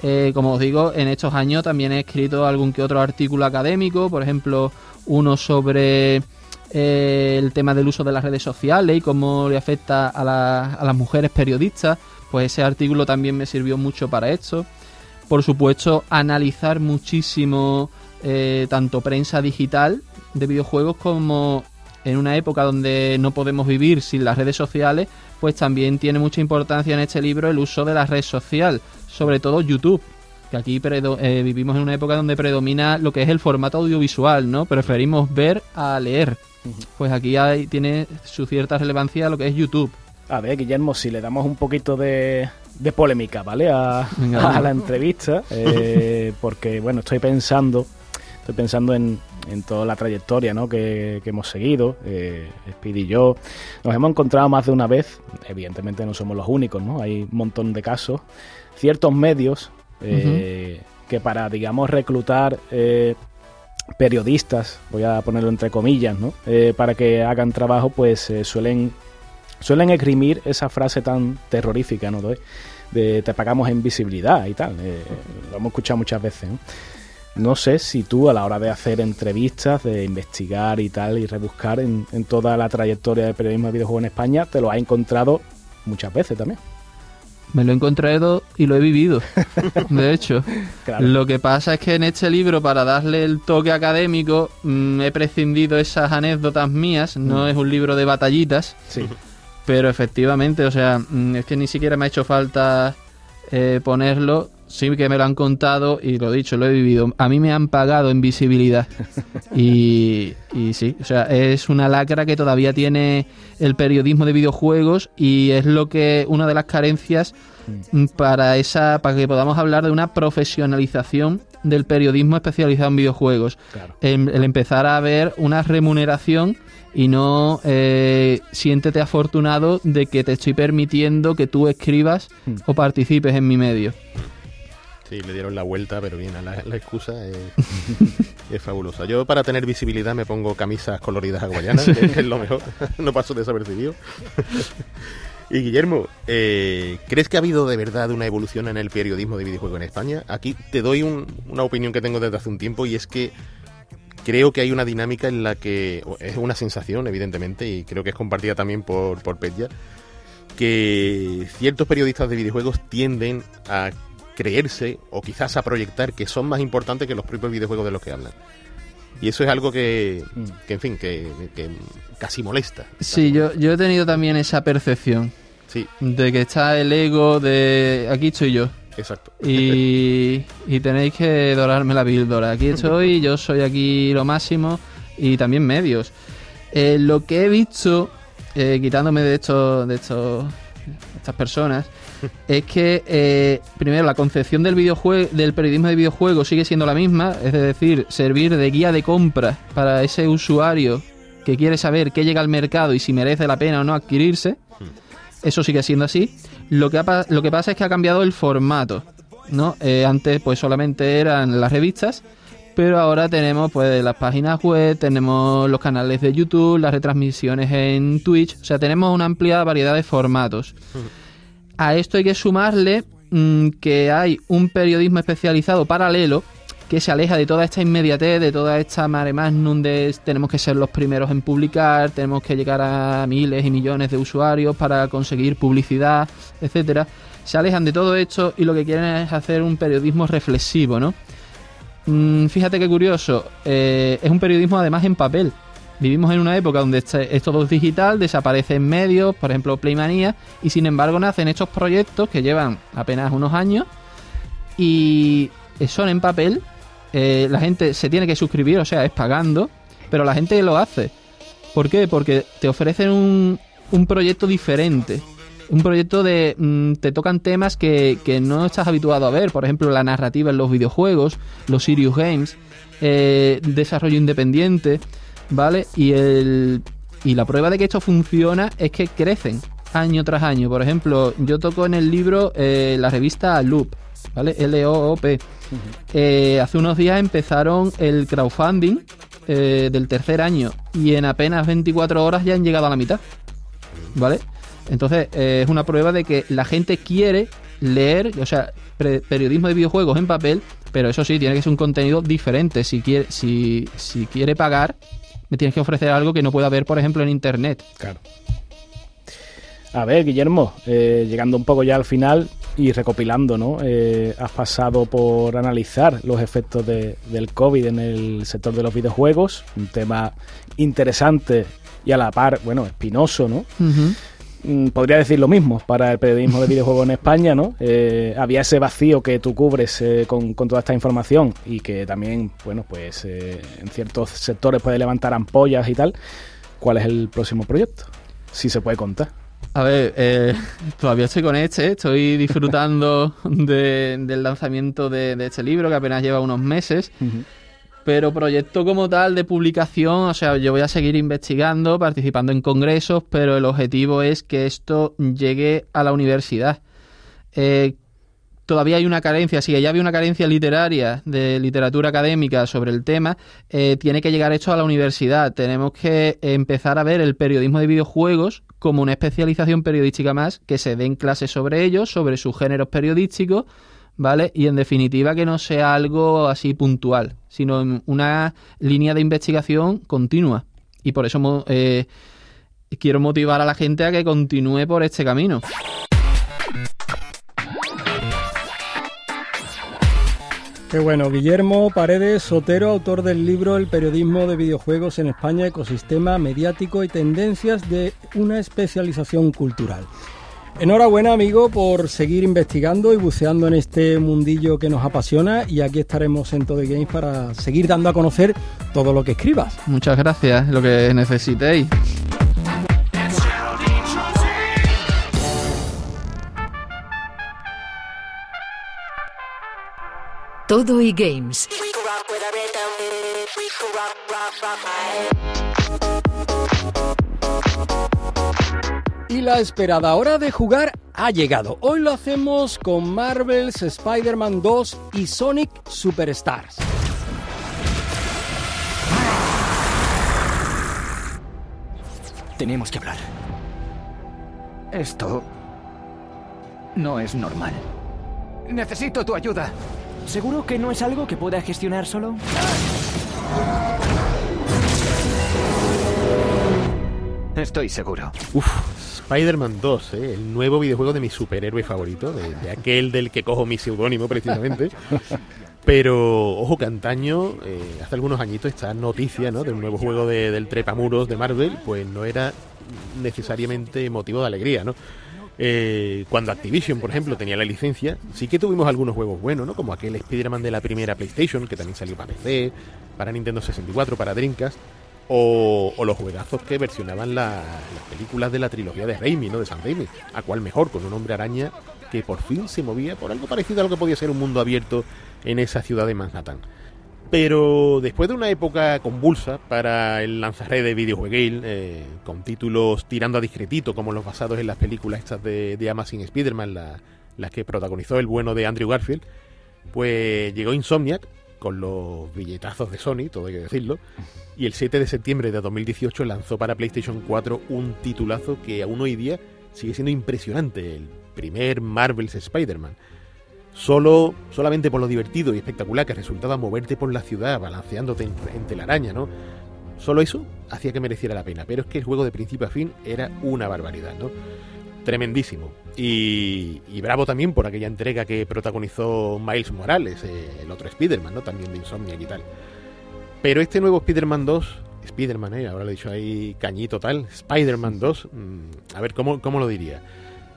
Eh, como os digo, en estos años también he escrito algún que otro artículo académico, por ejemplo, uno sobre eh, el tema del uso de las redes sociales y cómo le afecta a, a las mujeres periodistas. Pues ese artículo también me sirvió mucho para esto. Por supuesto, analizar muchísimo eh, tanto prensa digital de videojuegos como en una época donde no podemos vivir sin las redes sociales, pues también tiene mucha importancia en este libro el uso de la red social, sobre todo YouTube, que aquí eh, vivimos en una época donde predomina lo que es el formato audiovisual, ¿no? Preferimos ver a leer. Pues aquí hay, tiene su cierta relevancia lo que es YouTube. A ver, Guillermo, si le damos un poquito de, de polémica, ¿vale? A, la entrevista, eh, *laughs* porque, bueno, estoy pensando, estoy pensando en, en toda la trayectoria ¿no? que, que hemos seguido, eh, Speedy y yo, nos hemos encontrado más de una vez, evidentemente no somos los únicos, ¿no? hay un montón de casos, ciertos medios eh, que para, digamos, reclutar eh, periodistas, voy a ponerlo entre comillas, ¿no? Eh, para que hagan trabajo, pues eh, suelen, suelen esgrimir esa frase tan terrorífica, ¿no? De, de te pagamos en visibilidad y tal. Eh, lo hemos escuchado muchas veces. ¿no? No sé si tú a la hora de hacer entrevistas, de investigar y tal, y rebuscar en, en toda la trayectoria del periodismo de videojuegos en España, te lo has encontrado muchas veces también. Me lo he encontrado y lo he vivido, *laughs* de hecho. Claro. Lo que pasa es que en este libro, para darle el toque académico, mm, he prescindido esas anécdotas mías. No es un libro de batallitas, Sí. pero efectivamente, o sea, mm, es que ni siquiera me ha hecho falta eh, ponerlo. Sí que me lo han contado y lo dicho, lo he vivido. A mí me han pagado en visibilidad. Y, y sí, o sea, es una lacra que todavía tiene el periodismo de videojuegos y es lo que una de las carencias mm, para esa para que podamos hablar de una profesionalización del periodismo especializado en videojuegos. Claro. El empezar a ver una remuneración y no eh, siéntete afortunado de que te estoy permitiendo que tú escribas Mm. o participes en mi medio. Sí, le dieron la vuelta, pero bien, la, la excusa es, *laughs* es fabulosa. Yo para tener visibilidad me pongo camisas coloridas hawaianas, que es lo mejor, *laughs* no paso desapercibido. *laughs* y Guillermo, eh, ¿crees que ha habido de verdad una evolución en el periodismo de videojuego en España? Aquí te doy un- una opinión que tengo desde hace un tiempo y es que creo que hay una dinámica en la que, es una sensación evidentemente, y creo que es compartida también por, por Petya, que ciertos periodistas de videojuegos tienden a creerse o quizás a proyectar que son más importantes que los propios videojuegos de los que hablan. Y eso es algo que, Mm. que en fin, que, que casi molesta. Sí, yo, yo he tenido también esa percepción Sí, de que está el ego de aquí estoy yo. exacto. Y, y tenéis que dorarme la píldora. Aquí estoy, yo soy aquí lo máximo y también medios. Eh, lo que he visto, eh, quitándome de estos, de estos, estas personas, *laughs* es que eh, primero la concepción del videojuego, del periodismo de videojuegos sigue siendo la misma, es decir, servir de guía de compra para ese usuario que quiere saber qué llega al mercado y si merece la pena o no adquirirse. Eso sigue siendo así. Lo que, ha lo que pasa es que ha cambiado el formato. ¿no? Eh, antes pues solamente eran las revistas, pero ahora tenemos pues las páginas web, tenemos los canales de YouTube, las retransmisiones en Twitch, o sea, tenemos una amplia variedad de formatos. A esto hay que sumarle mm, que hay un periodismo especializado paralelo que se aleja de toda esta inmediatez, de toda esta mare magnum de tenemos que ser los primeros en publicar, tenemos que llegar a miles y millones de usuarios para conseguir publicidad, etcétera. Se alejan de todo esto y lo que quieren es hacer un periodismo reflexivo, ¿no? Mm, fíjate qué curioso, eh, es un periodismo además en papel. Vivimos en una época donde este- es todo digital, desaparecen medios, por ejemplo Playmanía, y sin embargo nacen estos proyectos que llevan apenas unos años y son en papel. eh, la gente se tiene que suscribir, o sea, es pagando, pero la gente lo hace. ¿Por qué? Porque te ofrecen un, un proyecto diferente. Un proyecto de... mm, te tocan temas que, que no estás habituado a ver. Por ejemplo, la narrativa en los videojuegos, los Serious Games, eh, desarrollo independiente, ¿vale? Y, el, y la prueba de que esto funciona es que crecen año tras año. Por ejemplo, yo toco en el libro eh, la revista Loop, ¿vale? L-O-O-P. Eh, hace unos días empezaron el crowdfunding eh, del tercer año y en apenas 24 horas ya han llegado a la mitad. ¿Vale? Entonces es una prueba de que la gente quiere leer, o sea, periodismo de videojuegos en papel, pero eso sí, tiene que ser un contenido diferente. Si quiere, si, si quiere pagar, me tienes que ofrecer algo que no pueda ver, por ejemplo, en internet. Claro. A ver, Guillermo, eh, llegando un poco ya al final y recopilando, ¿no? Eh, has pasado por analizar los efectos de- del COVID en el sector de los videojuegos, un tema interesante y a la par, bueno, espinoso, ¿no? Podría decir lo mismo para el periodismo de videojuegos en España, ¿no? Eh, había ese vacío que tú cubres eh, con, con toda esta información y que también, bueno, pues eh, en ciertos sectores puede levantar ampollas y tal. ¿Cuál es el próximo proyecto? Si se puede contar. A ver, todavía estoy con este, estoy disfrutando *laughs* de- del lanzamiento de, de este libro que apenas lleva unos meses. Pero proyecto como tal de publicación, o sea, yo voy a seguir investigando, participando en congresos, pero el objetivo es que esto llegue a la universidad. Eh, todavía hay una carencia, si ya había una carencia literaria de literatura académica sobre el tema, eh, tiene que llegar esto a la universidad. Tenemos que empezar a ver el periodismo de videojuegos como una especialización periodística más, que se den clases sobre ellos, sobre sus géneros periodísticos, ¿vale? Y en definitiva que no sea algo así puntual, sino una línea de investigación continua. Y por eso eh, quiero motivar a la gente a que continúe por este camino. Qué bueno, Guillermo Paredes Sotero, autor del libro El periodismo de videojuegos en España, ecosistema mediático y tendencias de una especialización cultural. Enhorabuena, amigo, por seguir investigando y buceando en este mundillo que nos apasiona. Y aquí estaremos en Todo Games para seguir dando a conocer todo lo que escribas. Muchas gracias, lo que necesitéis. Todo y Games. Y la esperada hora de jugar ha llegado. Hoy lo hacemos con Marvel's Spider-Man 2 y Sonic Superstars. Tenemos que hablar. Esto no es normal. Necesito tu ayuda. ¿Seguro que no es algo que pueda gestionar solo? Estoy seguro. Uf, Spider-Man 2, ¿eh? el nuevo videojuego de mi superhéroe favorito, de, aquel del que cojo mi seudónimo precisamente. Pero ojo que antaño, eh, algunos añitos, esta noticia ¿no? de un nuevo juego de, del trepamuros de Marvel, pues no era necesariamente motivo de alegría, ¿no? Eh, cuando Activision, por ejemplo, tenía la licencia, sí que tuvimos algunos juegos buenos, ¿no? Como aquel Spider-Man de la primera PlayStation, que también salió para PC, para Nintendo 64, para Dreamcast, o, los juegazos que versionaban las películas de la trilogía de Raimi, ¿no? De San Raimi. A cual mejor, con un hombre araña que por fin se movía por algo parecido a lo que podía ser un mundo abierto en esa ciudad de Manhattan. Pero después de una época convulsa para el lanzaré de videojuegos, eh, con títulos tirando a discretito, como los basados en las películas estas de, de Amazing Spider-Man, las que protagonizó el bueno de Andrew Garfield, pues llegó Insomniac con los billetazos de Sony, todo hay que decirlo, y el 7 de septiembre de 2018 lanzó para PlayStation 4 un titulazo que aún hoy día sigue siendo impresionante, el primer Marvel's Spider-Man. Solo, solamente por lo divertido y espectacular que resultaba moverte por la ciudad balanceándote entre la araña, ¿no? Solo eso hacía que mereciera la pena, pero es que el juego de principio a fin era una barbaridad, ¿no? Tremendísimo. Y, bravo también por aquella entrega que protagonizó Miles Morales, eh, el otro Spider-Man, ¿no? También de Insomniac y tal. Pero este nuevo Spider-Man 2, Spider-Man, ¿eh? ahora lo he dicho ahí cañito tal, Spider-Man 2, mm, a ver, ¿cómo, cómo lo diría?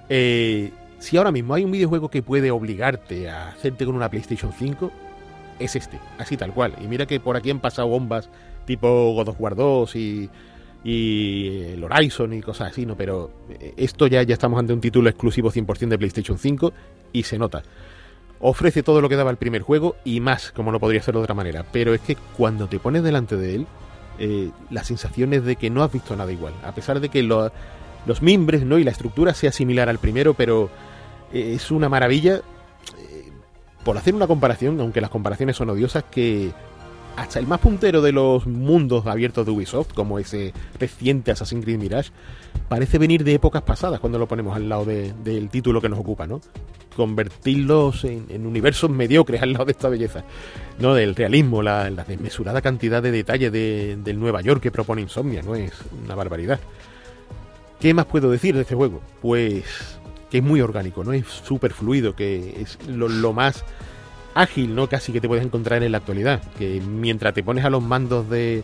Eh, si ahora mismo hay un videojuego que puede obligarte a hacerte con una PlayStation 5, es este, así tal cual. Y mira que por aquí han pasado bombas tipo God of War 2 y, el Horizon y cosas así, ¿no? Pero eh, esto ya, ya estamos ante un título exclusivo 100% de PlayStation 5 y se nota. Ofrece todo lo que daba el primer juego y más, como no podría ser de otra manera. Pero es que cuando te pones delante de él, eh, la sensación es de que no has visto nada igual. A pesar de que los mimbres ¿no? y la estructura sea similar al primero, pero es una maravilla eh, por hacer una comparación, aunque las comparaciones son odiosas, que hasta el más puntero de los mundos abiertos de Ubisoft, como ese reciente Assassin's Creed Mirage, parece venir de épocas pasadas cuando lo ponemos al lado del título que nos ocupa, ¿no? Convertirlos en, universos mediocres al lado de esta belleza, ¿no? Del realismo, la, desmesurada cantidad de detalle del Nueva York que propone Insomnia, ¿no? Es una barbaridad. ¿Qué más puedo decir de este juego? Pues que es muy orgánico, ¿no? Es súper fluido, que es lo, más ágil, ¿no? Casi que te puedes encontrar en la actualidad. Que mientras te pones a los mandos de,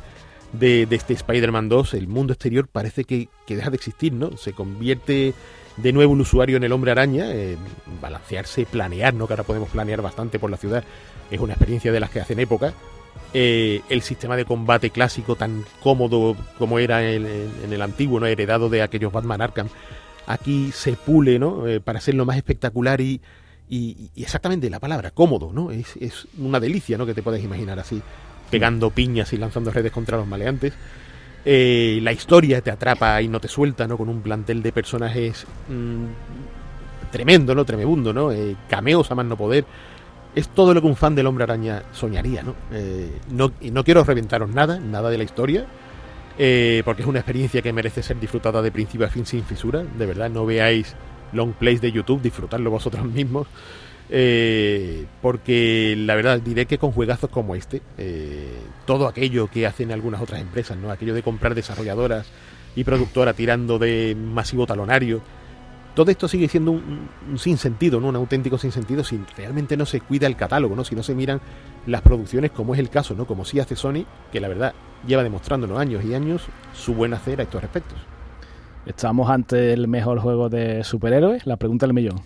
de, este Spider-Man 2, el mundo exterior parece que, deja de existir, ¿no? Se convierte de nuevo un usuario en el hombre araña, balancearse, planear, ¿no? Que ahora podemos planear bastante por la ciudad. Es una experiencia de las que hacen época. Eh, el sistema de combate clásico tan cómodo como era en, en, el antiguo, ¿no? heredado de aquellos Batman Arkham, aquí se pule, ¿no? Eh, para hacerlo más espectacular y, y, exactamente la palabra, cómodo, ¿no? Es, es, una delicia, ¿no? Que te puedes imaginar así. pegando piñas y lanzando redes contra los maleantes. Eh, la historia te atrapa y no te suelta, ¿no? Con un plantel de personajes mm, tremendo, ¿no? Tremebundo, ¿no? Eh, cameos a más no poder. Es todo lo que un fan del Hombre Araña soñaría, ¿no? Eh, no, no quiero reventaros nada, nada de la historia, eh, porque es una experiencia que merece ser disfrutada de principio a fin sin fisura. De verdad, no veáis long plays de YouTube, disfrutarlo vosotros *laughs* mismos. Eh, porque la verdad diré que con juegazos como este, eh, todo aquello que hacen algunas otras empresas, ¿no? aquello de comprar desarrolladoras y productoras tirando de masivo talonario, todo esto sigue siendo un, un sinsentido, ¿no? un auténtico sinsentido si realmente no se cuida el catálogo, ¿no? si no se miran las producciones como es el caso, ¿no? como sí hace Sony, que la verdad lleva demostrándonos años y años su buen hacer a estos respectos. Estamos ante el mejor juego de superhéroes, la pregunta del millón.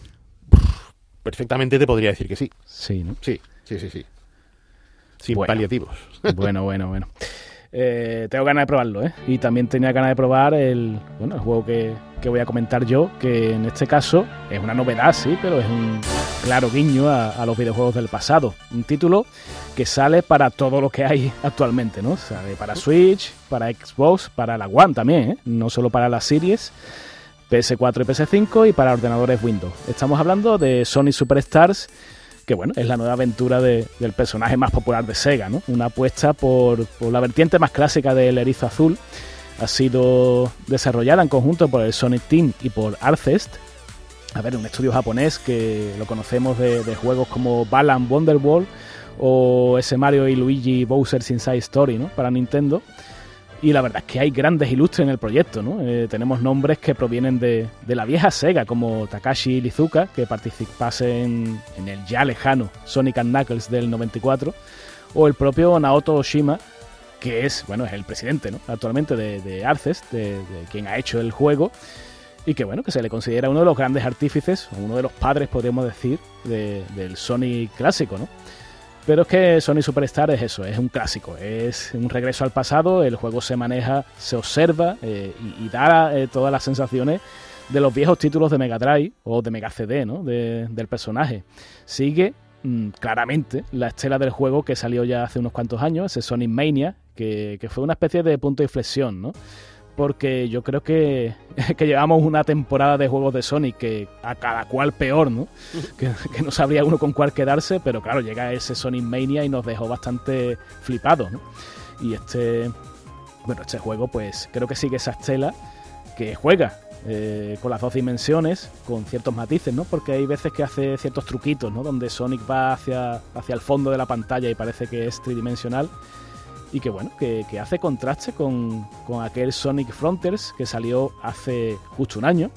Perfectamente te podría decir que sí. Sí, ¿no? Sí, sí, sí, sí. Sin Bueno. paliativos. Bueno, bueno, bueno. Eh, tengo ganas de probarlo, ¿eh? Y también tenía ganas de probar el, bueno, el juego que, que voy a comentar yo, que en este caso es una novedad, sí, pero es un claro guiño a, los videojuegos del pasado. Un título que sale para todo lo que hay *laughs* actualmente, ¿no? Sale para Switch, para Xbox, para la One también, ¿eh? No solo para las series. PS4 y PS5 y para ordenadores Windows. Estamos hablando de Sonic Superstars, que bueno, es la nueva aventura de- del personaje más popular de Sega, ¿no? Una apuesta por, por la vertiente más clásica del erizo azul. Ha sido desarrollada en conjunto por el Sonic Team y por Arcest. A ver, un estudio japonés que lo conocemos de, juegos como Balan Wonderworld o ese Mario y Luigi Bowser's Inside Story, ¿no? Para Nintendo. Y la verdad es que hay grandes ilustres en el proyecto, ¿no? Eh, tenemos nombres que provienen de, de la vieja Sega, como Takashi Lizuka, que participase en, en el ya lejano Sonic and Knuckles del 94, o el propio Naoto Oshima, que es, bueno, es el presidente, ¿no? Actualmente de, de Arces, de, quien ha hecho el juego, y que, bueno, que se le considera uno de los grandes artífices, uno de los padres, podríamos decir, de- del Sonic clásico, ¿no? Pero es que Sonic Superstar es eso, es un clásico, es un regreso al pasado, el juego se maneja, se observa eh, y, da eh, todas las sensaciones de los viejos títulos de Mega Drive o de Mega CD, ¿no? De- del personaje. Sigue mm, claramente la estela del juego que salió ya hace unos cuantos años, ese Sonic Mania, que, que fue una especie de punto de inflexión, ¿no? Porque yo creo que, *laughs* que llevamos una temporada de juegos de Sonic que a cada cual peor, ¿no? *laughs* que, que no sabría uno con cuál quedarse, pero claro, llega ese Sonic Mania y nos dejó bastante flipados, ¿no? Y este, bueno, este juego pues creo que sigue esa estela que juega eh, con las dos dimensiones, con ciertos matices, ¿no? Porque hay veces que hace ciertos truquitos, ¿no? Donde Sonic va hacia, hacia el fondo de la pantalla y parece que es tridimensional. Y que bueno, que, que hace contraste con, con aquel Sonic Frontiers que salió hace justo un año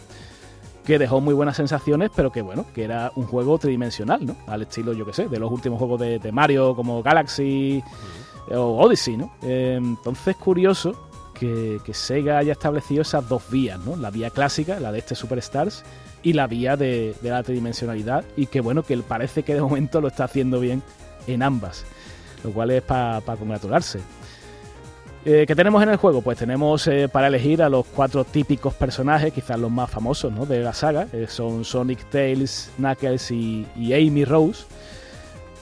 que dejó muy buenas sensaciones, pero que bueno, que era un juego tridimensional, ¿no? Al estilo, yo que sé, de los últimos juegos de, de Mario como Galaxy o Odyssey, ¿no? Eh, entonces, curioso que, que Sega haya establecido esas dos vías, ¿no? La vía clásica, la de este Superstars, y la vía de, de la tridimensionalidad, y que bueno, que parece que de momento lo está haciendo bien en ambas, lo cual es para congratularse. Eh, ¿Qué tenemos en el juego? Pues tenemos eh, para elegir a los cuatro típicos personajes, quizás los más famosos ¿no? de la saga. eh, son Sonic, Tails, Knuckles y, Amy Rose.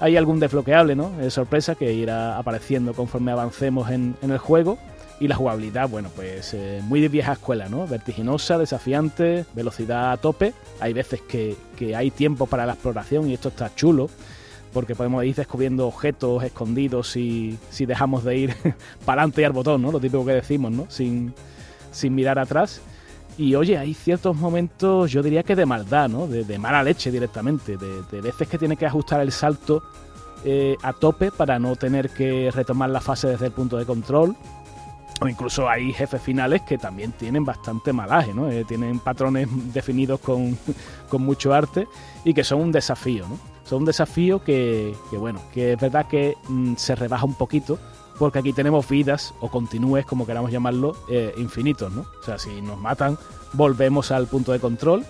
Hay algún desbloqueable, ¿no? Eh, sorpresa que irá apareciendo conforme avancemos en, el juego. Y la jugabilidad, bueno, pues eh, muy de vieja escuela, ¿no? Vertiginosa, desafiante, velocidad a tope. Hay veces que hay tiempo para la exploración y esto está chulo porque podemos ir descubriendo objetos escondidos si, si dejamos de ir *laughs* para adelante y al botón, ¿no? Lo típico que decimos, ¿no? Sin, sin mirar atrás. Y oye, hay ciertos momentos, yo diría que de maldad, ¿no? De, mala leche directamente, de, de veces que tiene que ajustar el salto eh, a tope para no tener que retomar la fase desde el punto de control. O incluso hay jefes finales que también tienen bastante malaje, ¿no? Eh, tienen patrones *laughs* definidos con, *laughs* con mucho arte y que son un desafío, ¿no? Un desafío que, que, bueno, que es verdad que mm, se rebaja un poquito porque aquí tenemos vidas o continúes, como queramos llamarlo, eh, infinitos, ¿no? O sea, si nos matan, volvemos al punto de control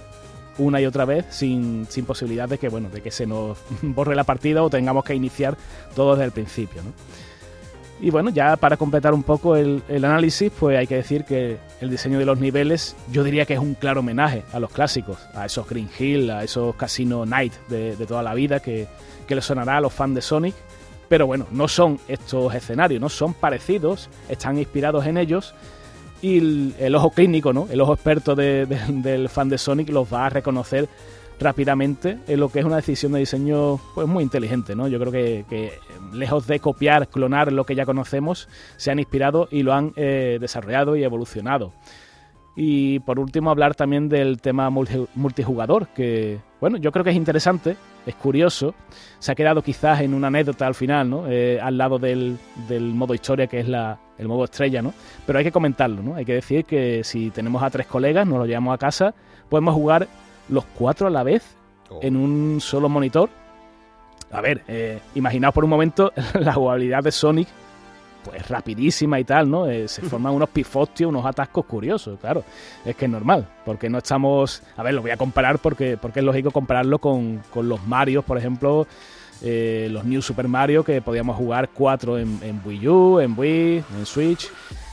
una y otra vez sin, sin posibilidad de que, bueno, de que se nos *laughs* borre la partida o tengamos que iniciar todo desde el principio, ¿no? Y bueno, ya para completar un poco el, el, análisis, pues hay que decir que el diseño de los niveles yo diría que es un claro homenaje a los clásicos, a esos Green Hill, a esos Casino Night de, de toda la vida que, que les sonará a los fans de Sonic, Pero bueno, no son estos escenarios, no son parecidos, están inspirados en ellos y el, ojo clínico, ¿no? El ojo experto del fan de Sonic los va a reconocer rápidamente en lo que es una decisión de diseño pues muy inteligente, ¿no? Yo creo que, lejos de copiar, clonar lo que ya conocemos, se han inspirado y lo han eh, desarrollado y evolucionado. Y por último hablar también del tema multijugador, que bueno, yo creo que es interesante, es curioso, se ha quedado quizás en una anécdota al final, ¿no? Eh, al lado del, modo historia que es la, el modo estrella, ¿no? Pero hay que comentarlo, ¿no? Hay que decir que si tenemos a tres colegas, nos lo llevamos a casa, podemos jugar los cuatro a la vez oh. en un solo monitor. A ver, eh, imaginaos por un momento *laughs* la jugabilidad de Sonic, pues rapidísima y tal, ¿no? Eh, se *laughs* forman unos pifostios, unos atascos curiosos, claro. Es que es normal, porque no estamos... A ver, lo voy a comparar porque, porque es lógico compararlo con, con los Marios, por ejemplo, eh, los New Super Mario, que podíamos jugar cuatro en, en Wii U, en Wii, en Switch.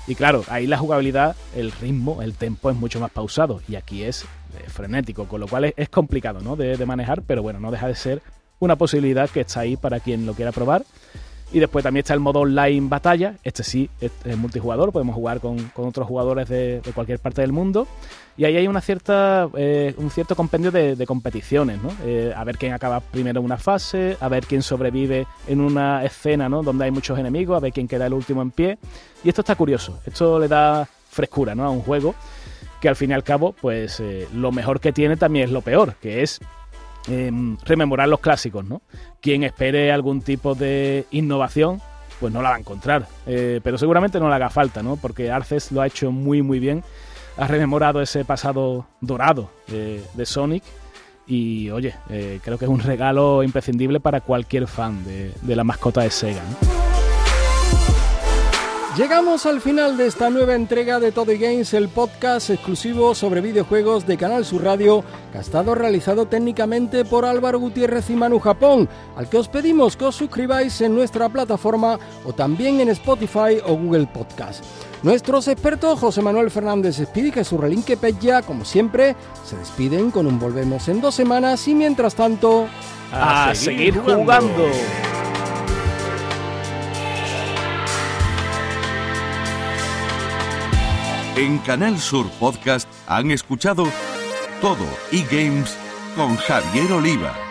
Y claro, ahí la jugabilidad, el ritmo, el tempo es mucho más pausado. Y aquí es eh, frenético, con lo cual es, complicado ¿no? de, manejar, pero bueno, no deja de ser una posibilidad que está ahí para quien lo quiera probar. Y después también está el modo online batalla, este sí es, multijugador, podemos jugar con, otros jugadores de, cualquier parte del mundo. Y ahí hay una cierta, eh, un cierto compendio de, competiciones, ¿no? Eh, a ver quién acaba primero una fase, a ver quién sobrevive en una escena ¿no? donde hay muchos enemigos, a ver quién queda el último en pie. Y esto está curioso, esto le da frescura ¿no? a un juego que al fin y al cabo, pues eh, lo mejor que tiene también es lo peor, que es em, rememorar los clásicos, ¿no? Quien espere algún tipo de innovación, pues no la va a encontrar, eh, pero seguramente no le haga falta, ¿no? Porque Arces lo ha hecho muy, muy bien, ha rememorado ese pasado dorado de Sonic y, oye, eh, creo que es un regalo imprescindible para cualquier fan de, de la mascota de Sega, ¿no? Llegamos al final de esta nueva entrega de Todo Games, el podcast exclusivo sobre videojuegos de Canal Sur Radio, que ha estado realizado técnicamente por Álvaro Gutiérrez y Manu Japón, al que os pedimos que os suscribáis en nuestra plataforma o también en Spotify o Google Podcast. Nuestros expertos José Manuel Fernández Espíritu y Jesús Relinque Pella, como siempre, se despiden con un volvemos en dos semanas y mientras tanto... A, seguir, jugando. En Canal Sur Podcast han escuchado todo e-games con Javier Oliva.